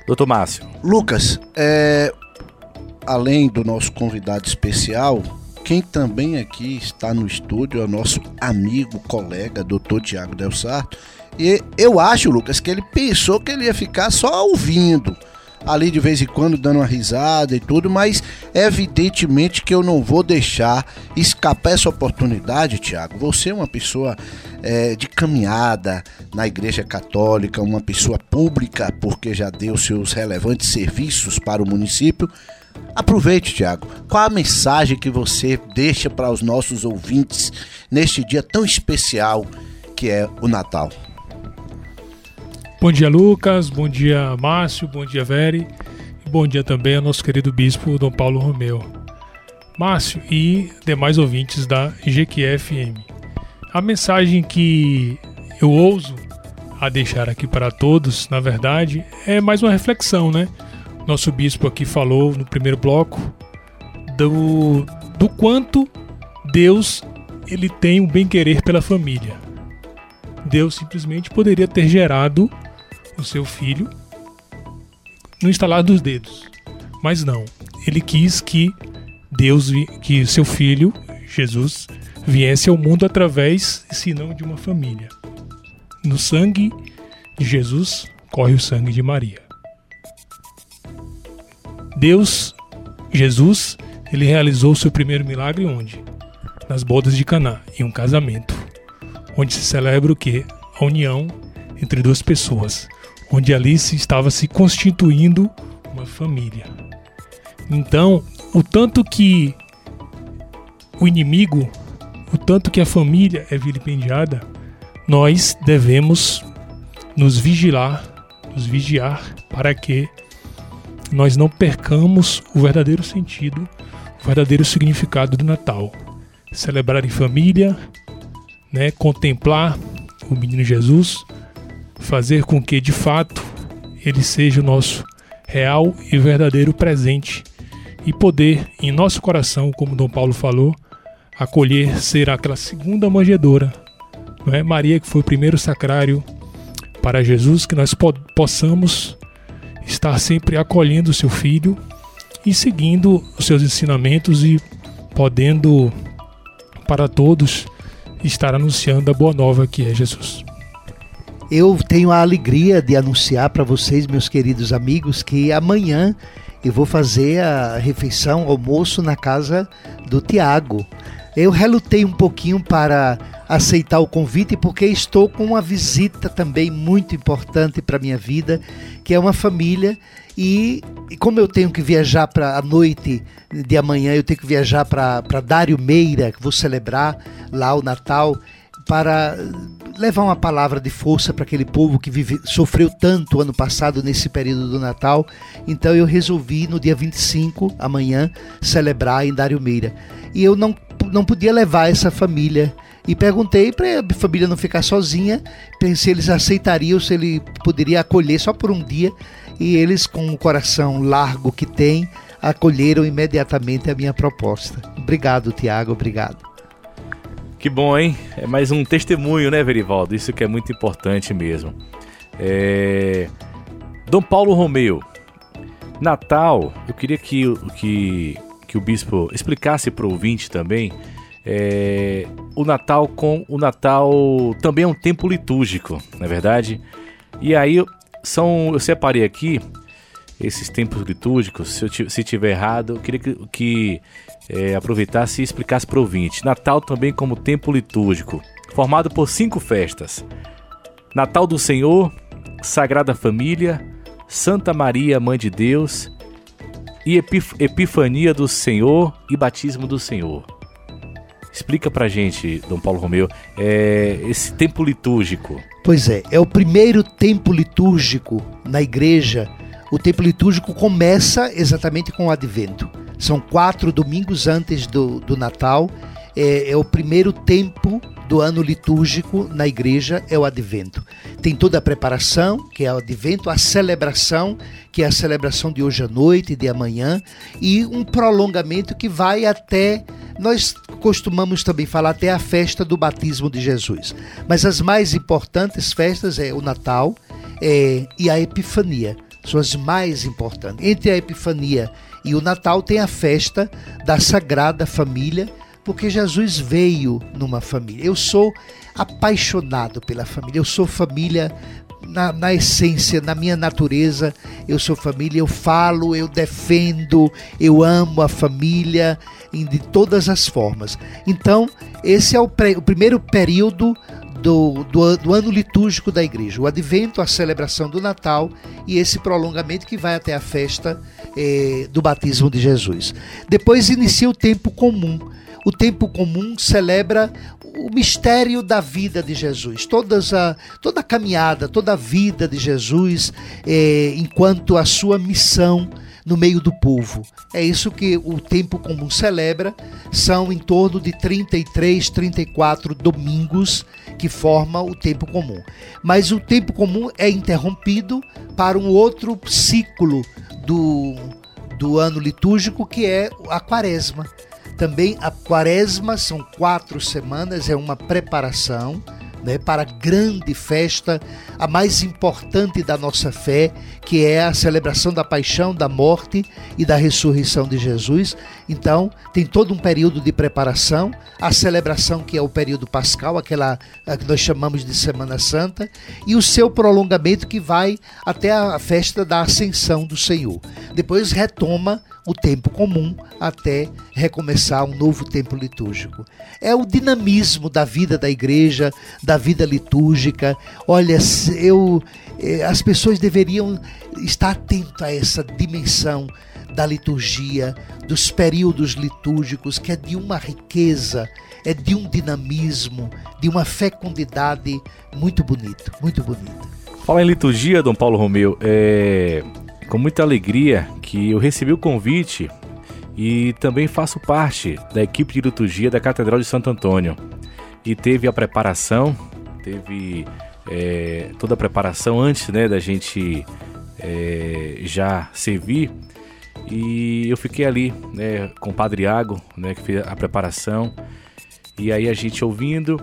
Doutor Márcio. Lucas, é, além do nosso convidado especial, quem também aqui está no estúdio é o nosso amigo, colega, doutor Tiago Del Sarto. E eu acho, Lucas, que ele pensou que ele ia ficar só ouvindo ali de vez em quando dando uma risada e tudo, mas evidentemente que eu não vou deixar escapar essa oportunidade, Tiago. Você é uma pessoa é, de caminhada na Igreja Católica, uma pessoa pública, porque já deu seus relevantes serviços para o município. Aproveite, Tiago. Qual a mensagem que você deixa para os nossos ouvintes neste dia tão especial que é o Natal? Bom dia, Lucas. Bom dia, Márcio. Bom dia, Veri. E bom dia também ao nosso querido bispo Dom Paulo Romeu. Márcio e demais ouvintes da GQFM. A mensagem que eu ouso a deixar aqui para todos, na verdade, é mais uma reflexão, né? Nosso bispo aqui falou no primeiro bloco do, do quanto Deus ele tem um bem-querer pela família. Deus simplesmente poderia ter gerado o seu filho no instalar dos dedos. Mas não, ele quis que Deus, que seu filho, Jesus, viesse ao mundo através, se não de uma família. No sangue de Jesus corre o sangue de Maria. Deus, Jesus, ele realizou seu primeiro milagre onde? Nas bodas de Caná, em um casamento, onde se celebra o que? A união entre duas pessoas, onde Alice estava se constituindo uma família. Então, o tanto que o inimigo, o tanto que a família é vilipendiada, nós devemos nos vigilar, nos vigiar para que nós não percamos o verdadeiro sentido, o verdadeiro significado do Natal. Celebrar em família, né, contemplar o menino Jesus, fazer com que de fato ele seja o nosso real e verdadeiro presente e poder em nosso coração, como Dom Paulo falou, acolher ser aquela segunda manjedora, não é? Maria que foi o primeiro sacrário para Jesus, que nós po possamos estar sempre acolhendo seu filho e seguindo os seus ensinamentos e podendo para todos estar anunciando a boa nova que é Jesus. Eu tenho a alegria de anunciar para vocês, meus queridos amigos, que amanhã eu vou fazer a refeição, almoço na casa do Tiago. Eu relutei um pouquinho para aceitar o convite porque estou com uma visita também muito importante para minha vida, que é uma família. E, e como eu tenho que viajar para a noite de amanhã, eu tenho que viajar para Dário Meira, que vou celebrar lá o Natal para levar uma palavra de força para aquele povo que vive, sofreu tanto ano passado nesse período do Natal. Então eu resolvi no dia 25, amanhã, celebrar em Dário Meira. E eu não, não podia levar essa família. E perguntei para a família não ficar sozinha, se eles aceitariam, se ele poderia acolher só por um dia. E eles, com o coração largo que tem, acolheram imediatamente a minha proposta. Obrigado, Tiago, obrigado. Que bom, hein? É mais um testemunho, né, Verivaldo? Isso que é muito importante mesmo. É... Dom Paulo Romeu. Natal, eu queria que, que, que o bispo explicasse para o ouvinte também. É... O Natal com o Natal também é um tempo litúrgico, não é verdade? E aí são, eu separei aqui esses tempos litúrgicos. Se eu se tiver errado, eu queria que, que é, aproveitasse e explicasse para o ouvinte. Natal também como tempo litúrgico, formado por cinco festas: Natal do Senhor, Sagrada Família, Santa Maria, Mãe de Deus e Epif Epifania do Senhor e Batismo do Senhor. Explica pra gente, Dom Paulo Romeu, é, esse tempo litúrgico. Pois é, é o primeiro tempo litúrgico na igreja. O tempo litúrgico começa exatamente com o advento. São quatro domingos antes do, do Natal. é, é o primeiro tempo do ano litúrgico na igreja é o advento. Tem toda a preparação, que é o advento, a celebração, que é a celebração de hoje à noite de amanhã, e um prolongamento que vai até nós costumamos também falar até a festa do batismo de Jesus. Mas as mais importantes festas é o Natal é, e a Epifania. São as mais importantes. Entre a Epifania e o Natal tem a festa da Sagrada Família, porque Jesus veio numa família. Eu sou apaixonado pela família, eu sou família na, na, essência, na minha natureza, eu sou família, eu falo, eu defendo, eu amo a família de todas as formas. Então, esse é o, o primeiro período do, do, do, ano litúrgico da igreja, o advento, a celebração do Natal e esse prolongamento que vai até a festa eh, do batismo de Jesus. Depois inicia o tempo comum. O tempo comum celebra o mistério da vida de Jesus, todas a, toda a caminhada, toda a vida de Jesus, eh, enquanto a sua missão no meio do povo. É isso que o tempo comum celebra, são em torno de 33, 34 domingos que formam o tempo comum. Mas o tempo comum é interrompido para um outro ciclo do, do ano litúrgico, que é a quaresma. Também a quaresma são quatro semanas, é uma preparação né, para a grande festa, a mais importante da nossa fé, que é a celebração da paixão, da morte e da ressurreição de Jesus. Então, tem todo um período de preparação, a celebração que é o período pascal, aquela que nós chamamos de Semana Santa, e o seu prolongamento que vai até a festa da Ascensão do Senhor. Depois retoma o tempo comum até recomeçar um novo tempo litúrgico. É o dinamismo da vida da igreja, da vida litúrgica. Olha, eu eh, as pessoas deveriam estar atentas a essa dimensão da liturgia, dos períodos litúrgicos, que é de uma riqueza, é de um dinamismo, de uma fecundidade muito bonito, muito bonito. Fala em liturgia, Dom Paulo Romeu, é com muita alegria que eu recebi o convite e também faço parte da equipe de liturgia da Catedral de Santo Antônio. E teve a preparação, teve é, toda a preparação antes né, da gente é, já servir. E eu fiquei ali né, com o Padre Iago, né, que fez a preparação. E aí a gente ouvindo.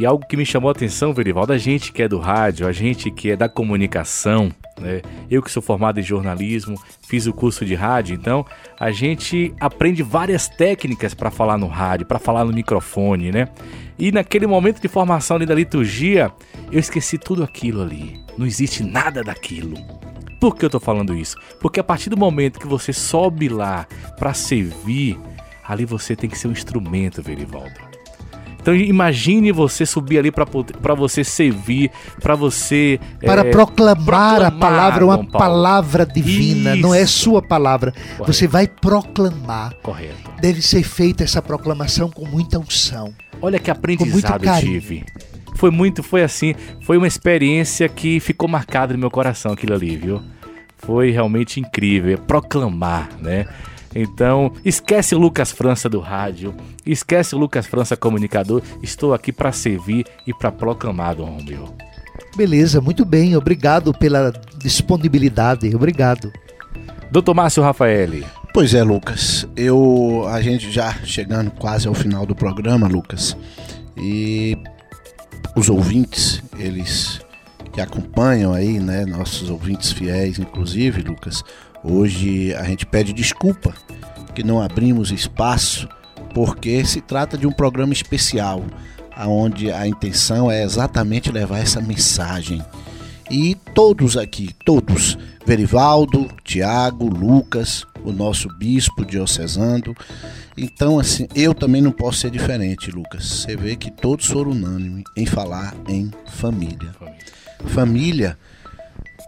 E algo que me chamou a atenção, Verivaldo, a gente que é do rádio, a gente que é da comunicação, né? Eu que sou formado em jornalismo, fiz o curso de rádio, então a gente aprende várias técnicas para falar no rádio, para falar no microfone, né? E naquele momento de formação ali da liturgia, eu esqueci tudo aquilo ali. Não existe nada daquilo. Por que eu tô falando isso? Porque a partir do momento que você sobe lá para servir, ali você tem que ser um instrumento, Verivaldo. Então imagine você subir ali para você servir, para você para é, proclamar, proclamar, a palavra, uma palavra divina, Isso. não é sua palavra. Correto. Você vai proclamar. Correto. Deve ser feita essa proclamação com muita unção. Olha que aprendizado eu tive. Foi muito, foi assim, foi uma experiência que ficou marcada no meu coração aquilo ali, viu? Foi realmente incrível, é proclamar, né? Então, esquece o Lucas França do rádio, esquece o Lucas França comunicador. Estou aqui para servir e para proclamar, Dom Romeu. Beleza, muito bem. Obrigado pela disponibilidade. Obrigado. Doutor Márcio Rafael. Pois é, Lucas. Eu a gente já chegando quase ao final do programa, Lucas. E os ouvintes, eles que acompanham aí, né, nossos ouvintes fiéis, inclusive, Lucas, Hoje a gente pede desculpa que não abrimos espaço, porque se trata de um programa especial, onde a intenção é exatamente levar essa mensagem. E todos aqui, todos, Verivaldo, Tiago, Lucas, o nosso bispo diocesano. Então, assim, eu também não posso ser diferente, Lucas. Você vê que todos foram unânimes em falar em família. Família,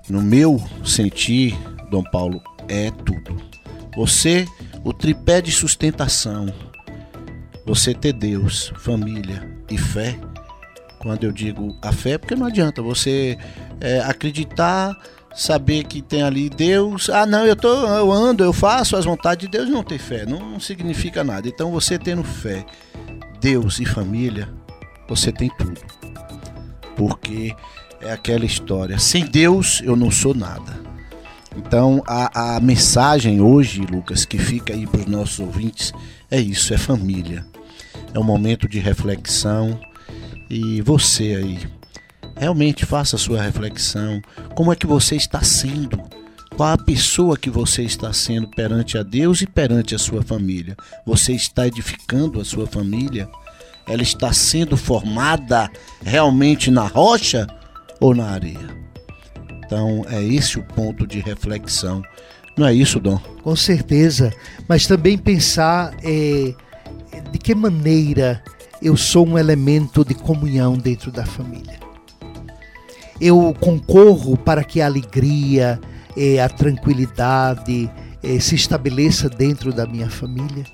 no meu sentir, Dom Paulo, é tudo. Você, o tripé de sustentação, você ter Deus, família e fé. Quando eu digo a fé, porque não adianta você é, acreditar, saber que tem ali Deus. Ah, não, eu, tô, eu ando, eu faço as vontades de Deus, não ter fé. Não, não significa nada. Então você tendo fé, Deus e família, você tem tudo. Porque é aquela história: sem Deus eu não sou nada. Então a, a mensagem hoje, Lucas, que fica aí para os nossos ouvintes é isso: é família. É um momento de reflexão. E você aí, realmente faça a sua reflexão. Como é que você está sendo? Qual a pessoa que você está sendo perante a Deus e perante a sua família? Você está edificando a sua família? Ela está sendo formada realmente na rocha ou na areia? Então é esse o ponto de reflexão. Não é isso, Dom? Com certeza, mas também pensar é, de que maneira eu sou um elemento de comunhão dentro da família. Eu concorro para que a alegria, é, a tranquilidade é, se estabeleça dentro da minha família,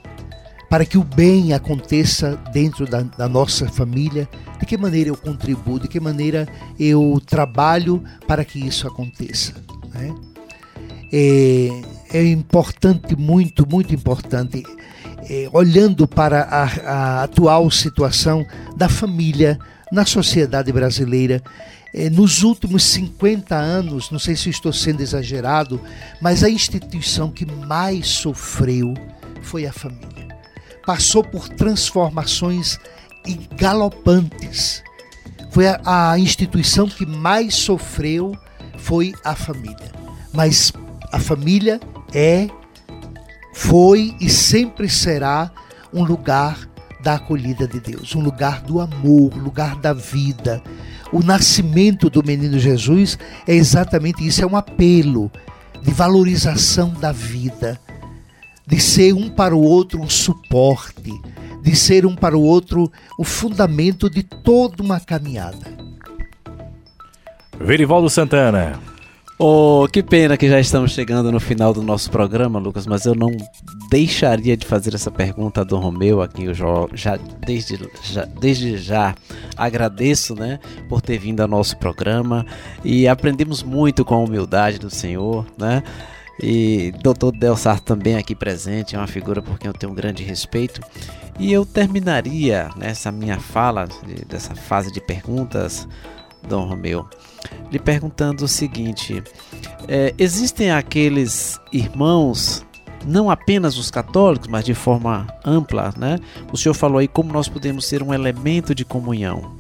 para que o bem aconteça dentro da, da nossa família. De que maneira eu contribuo, de que maneira eu trabalho para que isso aconteça. Né? É, é importante, muito, muito importante, é, olhando para a, a atual situação da família na sociedade brasileira, é, nos últimos 50 anos, não sei se estou sendo exagerado, mas a instituição que mais sofreu foi a família. Passou por transformações galopantes. Foi a, a instituição que mais sofreu foi a família. Mas a família é, foi e sempre será um lugar da acolhida de Deus, um lugar do amor, lugar da vida, o nascimento do menino Jesus é exatamente isso, é um apelo de valorização da vida, de ser um para o outro um suporte, de ser um para o outro o fundamento de toda uma caminhada. Verivaldo Santana, Oh, que pena que já estamos chegando no final do nosso programa, Lucas, mas eu não deixaria de fazer essa pergunta a Dom Romeu, a quem eu já, desde, já, desde já agradeço, né, por ter vindo ao nosso programa e aprendemos muito com a humildade do Senhor, né? E Dr. Del Sarto também aqui presente, é uma figura por quem eu tenho um grande respeito. E eu terminaria nessa minha fala, dessa fase de perguntas, Dom Romeu, lhe perguntando o seguinte: é, existem aqueles irmãos, não apenas os católicos, mas de forma ampla, né? O senhor falou aí como nós podemos ser um elemento de comunhão.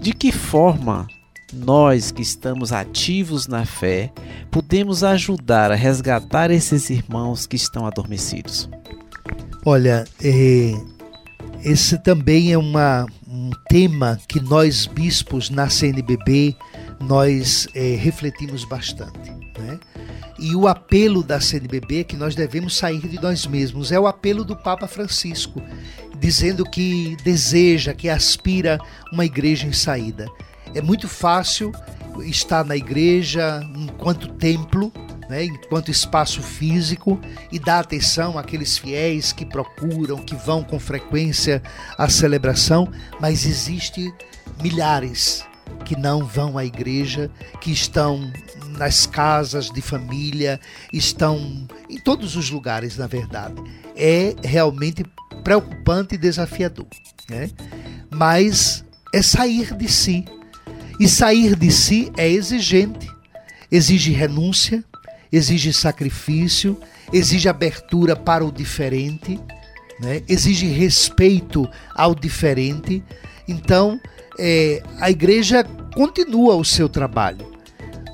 De que forma nós que estamos ativos na fé podemos ajudar a resgatar esses irmãos que estão adormecidos? Olha, é, esse também é uma, um tema que nós bispos na CNBB nós é, refletimos bastante. Né? E o apelo da CNBB é que nós devemos sair de nós mesmos. É o apelo do Papa Francisco, dizendo que deseja, que aspira uma igreja em saída. É muito fácil estar na igreja enquanto templo, né, enquanto espaço físico e dar atenção àqueles fiéis que procuram, que vão com frequência à celebração, mas existe milhares que não vão à igreja, que estão nas casas de família, estão em todos os lugares, na verdade. É realmente preocupante e desafiador, né? Mas é sair de si. E sair de si é exigente. Exige renúncia, exige sacrifício, exige abertura para o diferente, né? exige respeito ao diferente. Então, é, a igreja continua o seu trabalho.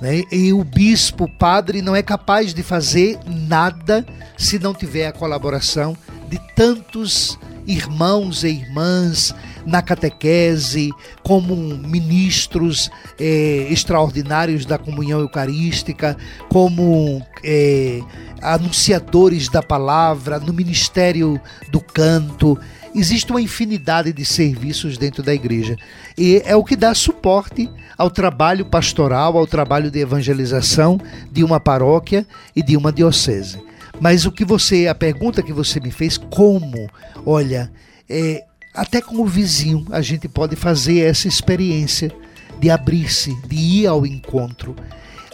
Né? E o bispo, o padre, não é capaz de fazer nada se não tiver a colaboração de tantos irmãos e irmãs na catequese, como ministros é, extraordinários da comunhão eucarística, como é, anunciadores da palavra, no ministério do canto. Existe uma infinidade de serviços dentro da igreja e é o que dá suporte ao trabalho pastoral, ao trabalho de evangelização de uma paróquia e de uma diocese. Mas o que você, a pergunta que você me fez, como? Olha, é, até com o vizinho a gente pode fazer essa experiência de abrir-se, de ir ao encontro.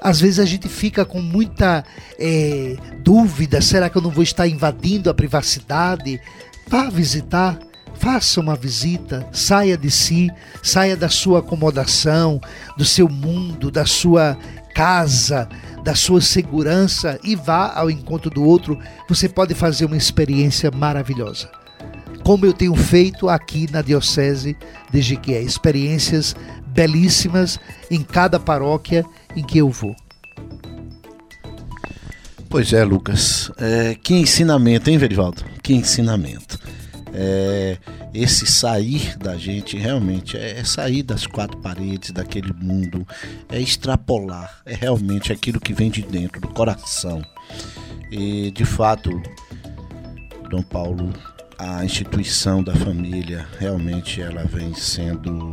Às vezes a gente fica com muita é, dúvida: será que eu não vou estar invadindo a privacidade? Vá visitar, faça uma visita, saia de si, saia da sua acomodação, do seu mundo, da sua casa, da sua segurança e vá ao encontro do outro. Você pode fazer uma experiência maravilhosa. Como eu tenho feito aqui na Diocese de Jequié, experiências belíssimas em cada paróquia em que eu vou. Pois é, Lucas. É, que ensinamento, hein, Verivaldo? Que ensinamento. É, esse sair da gente realmente é, é sair das quatro paredes daquele mundo, é extrapolar, é realmente aquilo que vem de dentro do coração. E de fato, Dom Paulo, a instituição da família realmente ela vem sendo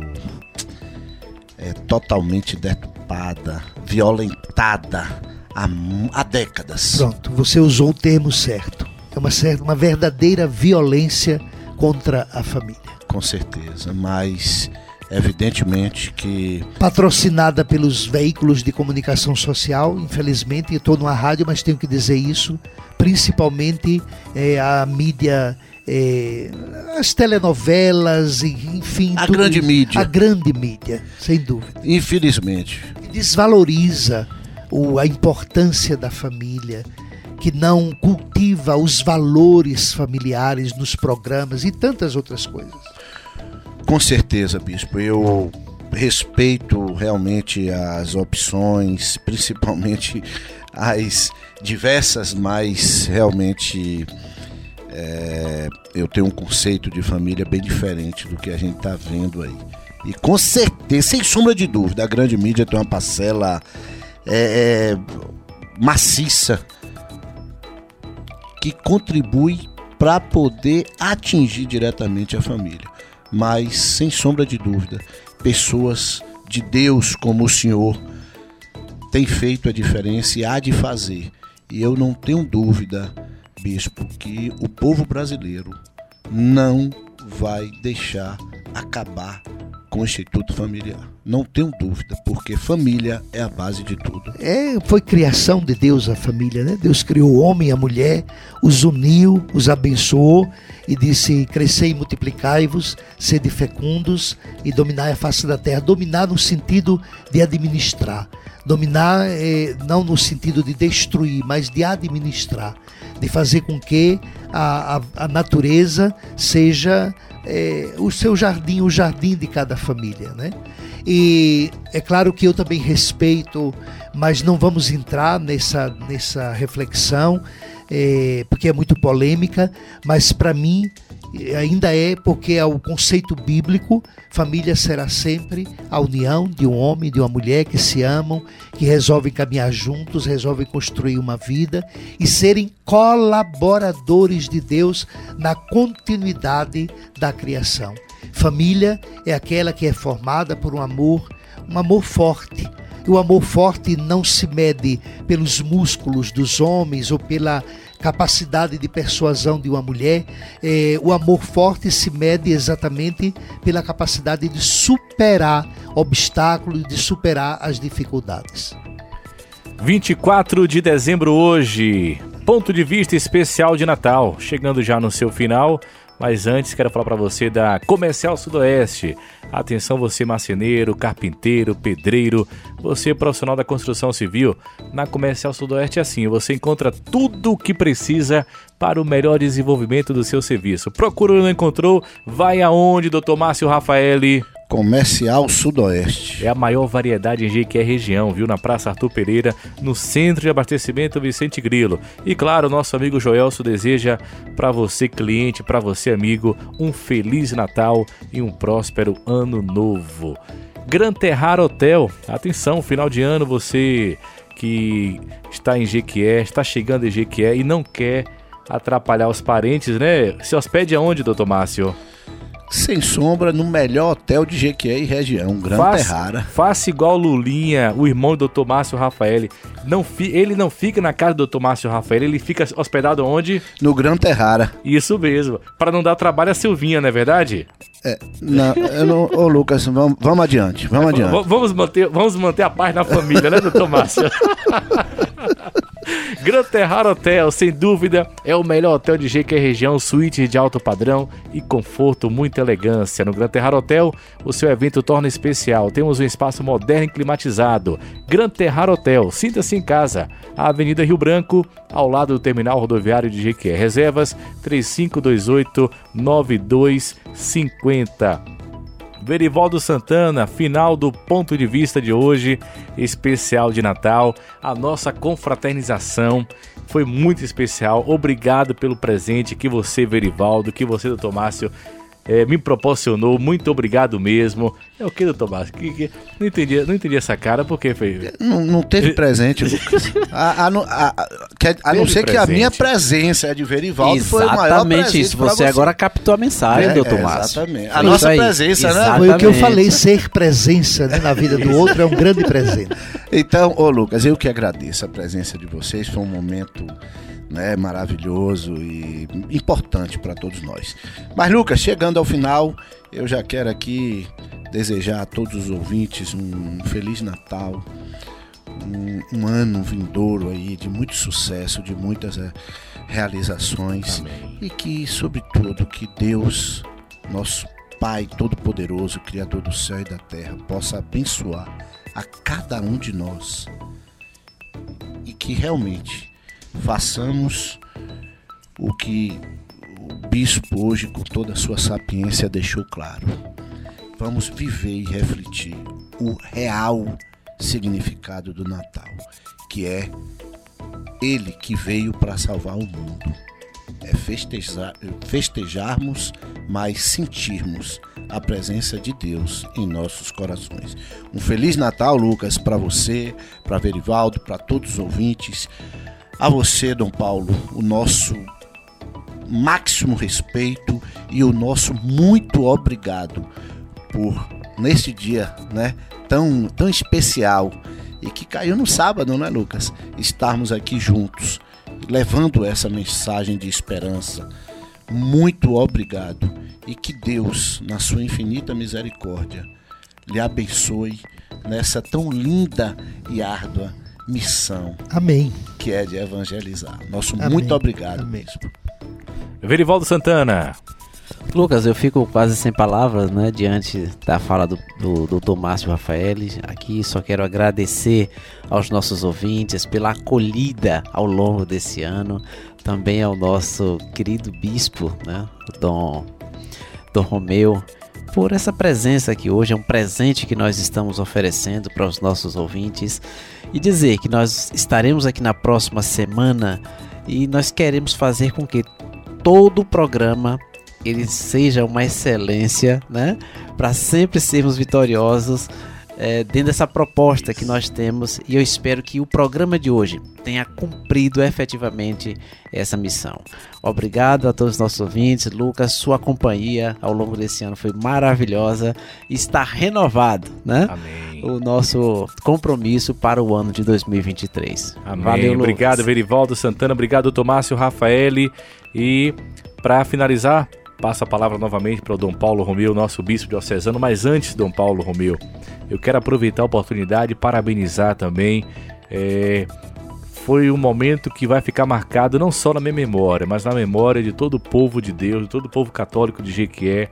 é, totalmente deturpada, violentada há, há décadas. Pronto, você usou o termo certo. É uma, uma verdadeira violência contra a família. Com certeza, mas evidentemente que. Patrocinada pelos veículos de comunicação social, infelizmente, estou numa rádio, mas tenho que dizer isso, principalmente é, a mídia. É, as telenovelas, enfim. A grande isso. mídia. A grande mídia, sem dúvida. Infelizmente. Desvaloriza o, a importância da família, que não cultiva os valores familiares nos programas e tantas outras coisas. Com certeza, bispo. Eu respeito realmente as opções, principalmente as diversas, mas realmente é, eu tenho um conceito de família bem diferente do que a gente está vendo aí. E com certeza, sem sombra de dúvida, a grande mídia tem uma parcela é, é, maciça que contribui para poder atingir diretamente a família. Mas, sem sombra de dúvida, pessoas de Deus como o Senhor têm feito a diferença e há de fazer. E eu não tenho dúvida, bispo, que o povo brasileiro não vai deixar acabar com o Instituto Familiar. Não tenho dúvida, porque família é a base de tudo. É, foi criação de Deus a família, né? Deus criou o homem e a mulher, os uniu, os abençoou e disse: crescei e multiplicai-vos, sede fecundos e dominai a face da terra. Dominar no sentido de administrar. Dominar é, não no sentido de destruir, mas de administrar, de fazer com que a, a, a natureza seja é, o seu jardim, o jardim de cada família, né? E é claro que eu também respeito, mas não vamos entrar nessa, nessa reflexão, é, porque é muito polêmica, mas para mim ainda é porque é o conceito bíblico, família será sempre a união de um homem e de uma mulher que se amam, que resolvem caminhar juntos, resolvem construir uma vida e serem colaboradores de Deus na continuidade da criação. Família é aquela que é formada por um amor, um amor forte, o amor forte não se mede pelos músculos dos homens ou pela capacidade de persuasão de uma mulher, é, o amor forte se mede exatamente pela capacidade de superar obstáculos, de superar as dificuldades. 24 de dezembro hoje, ponto de vista especial de Natal, chegando já no seu final. Mas antes quero falar para você da Comercial Sudoeste. Atenção você marceneiro, carpinteiro, pedreiro, você profissional da construção civil. Na Comercial Sudoeste é assim, você encontra tudo o que precisa para o melhor desenvolvimento do seu serviço. Procurou não encontrou? Vai aonde, doutor Márcio Rafaeli? Comercial Sudoeste. É a maior variedade em Jequié região, viu? Na Praça Arthur Pereira, no Centro de Abastecimento Vicente Grilo. E claro, nosso amigo Joelso deseja para você cliente, para você amigo, um feliz Natal e um próspero ano novo. Gran Terrar Hotel. Atenção, final de ano você que está em Jequié, está chegando em Jequié e não quer atrapalhar os parentes, né? Se hospede aonde, doutor Márcio? Sem sombra, no melhor hotel de Jequié e região, Gran Faça, Terrara. faça igual Lulinha, o irmão do Dr. Márcio Rafael. Não fi, ele não fica na casa do Dr. Márcio Rafael, ele fica hospedado onde? No Gran Terrara. Isso mesmo, para não dar trabalho a Silvinha, não é verdade? É, não, eu não, ô Lucas, vamos, vamos adiante, vamos adiante. V- Vamos manter, vamos manter a paz na família, né, doutor Márcio? Gran Terrar Hotel, sem dúvida, é o melhor hotel de GQ região, suíte de alto padrão e conforto, muita elegância. No Gran Terrar Hotel, o seu evento torna especial. Temos um espaço moderno e climatizado. Gran Terrar Hotel, sinta-se em casa. A Avenida Rio Branco, ao lado do terminal rodoviário de GQ. Reservas 3528 9250. Verivaldo Santana, final do ponto de vista de hoje, especial de Natal, a nossa confraternização foi muito especial. Obrigado pelo presente que você, Verivaldo, que você, doutor Márcio, é, me proporcionou. Muito obrigado mesmo. É o que, doutor Márcio? Que, que, não, entendi, não entendi essa cara, por que foi? Não, não teve presente, Lucas. A, a, a, a não ser que a minha presença é de Verivaldo exatamente foi o maior presente isso. Você, você, agora captou a mensagem, é, doutor Márcio. Exatamente. A nossa presença, exatamente. né? Foi o que eu falei, ser presença né, na vida do outro é um grande presente. Então, ô Lucas, eu que agradeço a presença de vocês. Foi um momento né, maravilhoso e importante para todos nós. Mas Lucas, chegando ao final, eu já quero aqui desejar a todos os ouvintes um feliz Natal, um, um ano vindouro aí de muito sucesso, de muitas é, realizações Amém. e que, sobretudo, que Deus, nosso Pai Todo-Poderoso, Criador do céu e da terra, possa abençoar a cada um de nós e que realmente façamos o que o bispo hoje, com toda a sua sapiência, deixou claro. Vamos viver e refletir o real significado do Natal, que é Ele que veio para salvar o mundo. É festejar, festejarmos, mas sentirmos a presença de Deus em nossos corações. Um feliz Natal, Lucas, para você, para Verivaldo, para todos os ouvintes. A você, Dom Paulo, o nosso máximo respeito e o nosso muito obrigado por neste dia, né, tão tão especial e que caiu no sábado, né, Lucas? Estarmos aqui juntos, levando essa mensagem de esperança. Muito obrigado e que Deus, na sua infinita misericórdia, lhe abençoe nessa tão linda e árdua missão. Amém. Que é de evangelizar. Nosso Amém. muito obrigado Amém. mesmo. Verivaldo Santana. Lucas, eu fico quase sem palavras, né, diante da fala do, do, do Tomásio Rafael. Aqui só quero agradecer aos nossos ouvintes pela acolhida ao longo desse ano, também ao nosso querido bispo, né, Dom, Dom Romeu, por essa presença aqui hoje. É um presente que nós estamos oferecendo para os nossos ouvintes e dizer que nós estaremos aqui na próxima semana e nós queremos fazer com que todo o programa ele seja uma excelência, né? Para sempre sermos vitoriosos é, dentro dessa proposta que nós temos e eu espero que o programa de hoje tenha cumprido efetivamente essa missão. Obrigado a todos os nossos ouvintes, Lucas, sua companhia ao longo desse ano foi maravilhosa, está renovado, né? Amém. O nosso compromisso para o ano de 2023. Amém. Valeu, Lucas. Obrigado, Verivaldo Santana, obrigado, Tomácio Rafael e para finalizar, passo a palavra novamente para o Dom Paulo Romeu, nosso bispo diocesano. Mas antes, Dom Paulo Romeu, eu quero aproveitar a oportunidade e parabenizar também. É, foi um momento que vai ficar marcado não só na minha memória, mas na memória de todo o povo de Deus, de todo o povo católico de Jequié.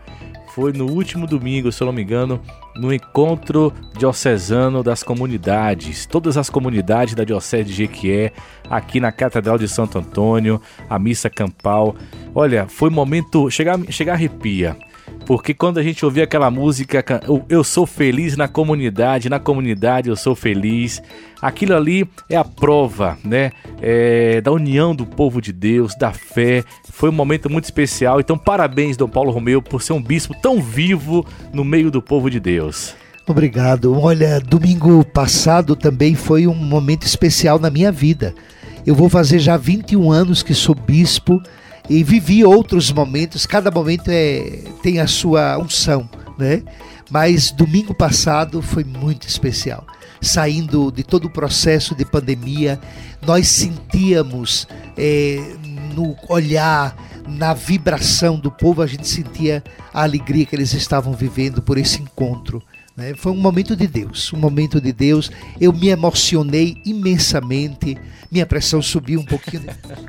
Foi no último domingo, se eu não me engano, no encontro diocesano das comunidades. Todas as comunidades da Diocese de Jequié, aqui na Catedral de Santo Antônio, a missa campal. Olha, foi um momento. Chegar, chegar arrepia. Porque quando a gente ouvia aquela música, eu sou feliz na comunidade, na comunidade eu sou feliz, aquilo ali é a prova, né? É, da união do povo de Deus, da fé. Foi um momento muito especial. Então, parabéns, Dom Paulo Romeu, por ser um bispo tão vivo no meio do povo de Deus. Obrigado. Olha, domingo passado também foi um momento especial na minha vida. Eu vou fazer já 21 anos que sou bispo e vivi outros momentos, cada momento é, tem a sua unção, né? Mas domingo passado foi muito especial. Saindo de todo o processo de pandemia, nós sentíamos é, no olhar, na vibração do povo, a gente sentia a alegria que eles estavam vivendo por esse encontro Né? Foi um momento de Deus, um momento de Deus. Eu me emocionei imensamente, minha pressão subiu um pouquinho,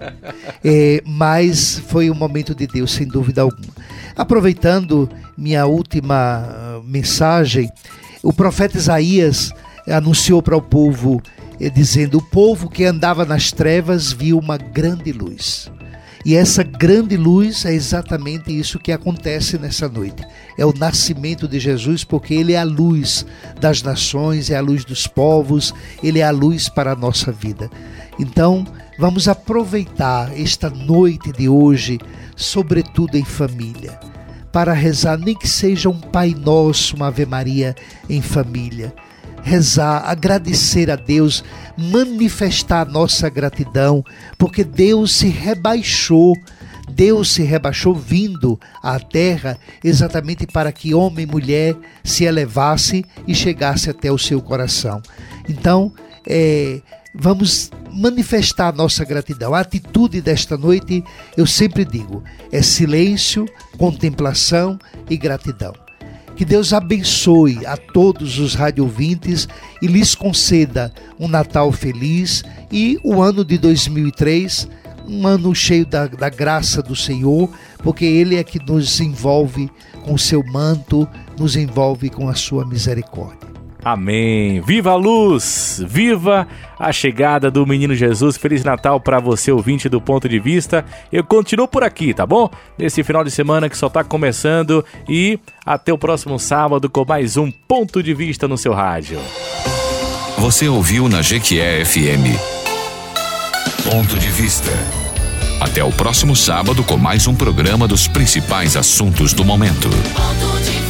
é, mas foi um momento de Deus, sem dúvida alguma. Aproveitando minha última ah, mensagem, o profeta Isaías anunciou para o povo, dizendo: O povo que andava nas trevas viu uma grande luz. E essa grande luz é exatamente isso que acontece nessa noite. É o nascimento de Jesus, porque ele é a luz das nações, é a luz dos povos, ele é a luz para a nossa vida. Então, vamos aproveitar esta noite de hoje, sobretudo em família, para rezar, nem que seja um Pai Nosso, uma Ave Maria em família rezar, agradecer a Deus, manifestar a nossa gratidão, porque Deus se rebaixou. Deus se rebaixou vindo à terra exatamente para que homem e mulher se elevasse e chegasse até o seu coração. Então, é, vamos manifestar nossa gratidão. A atitude desta noite, eu sempre digo, é silêncio, contemplação e gratidão. Que Deus abençoe a todos os radiovintes e lhes conceda um Natal feliz e o ano de 2003 um ano cheio da, da graça do Senhor, porque Ele é que nos envolve com o seu manto, nos envolve com a sua misericórdia. Amém. Viva a luz! Viva a chegada do menino Jesus. Feliz Natal para você, ouvinte do ponto de vista. Eu continuo por aqui, tá bom? Nesse final de semana que só tá começando e até o próximo sábado com mais um ponto de vista no seu rádio. Você ouviu na Jequié FM. Ponto de vista. Até o próximo sábado com mais um programa dos principais assuntos do momento. Ponto de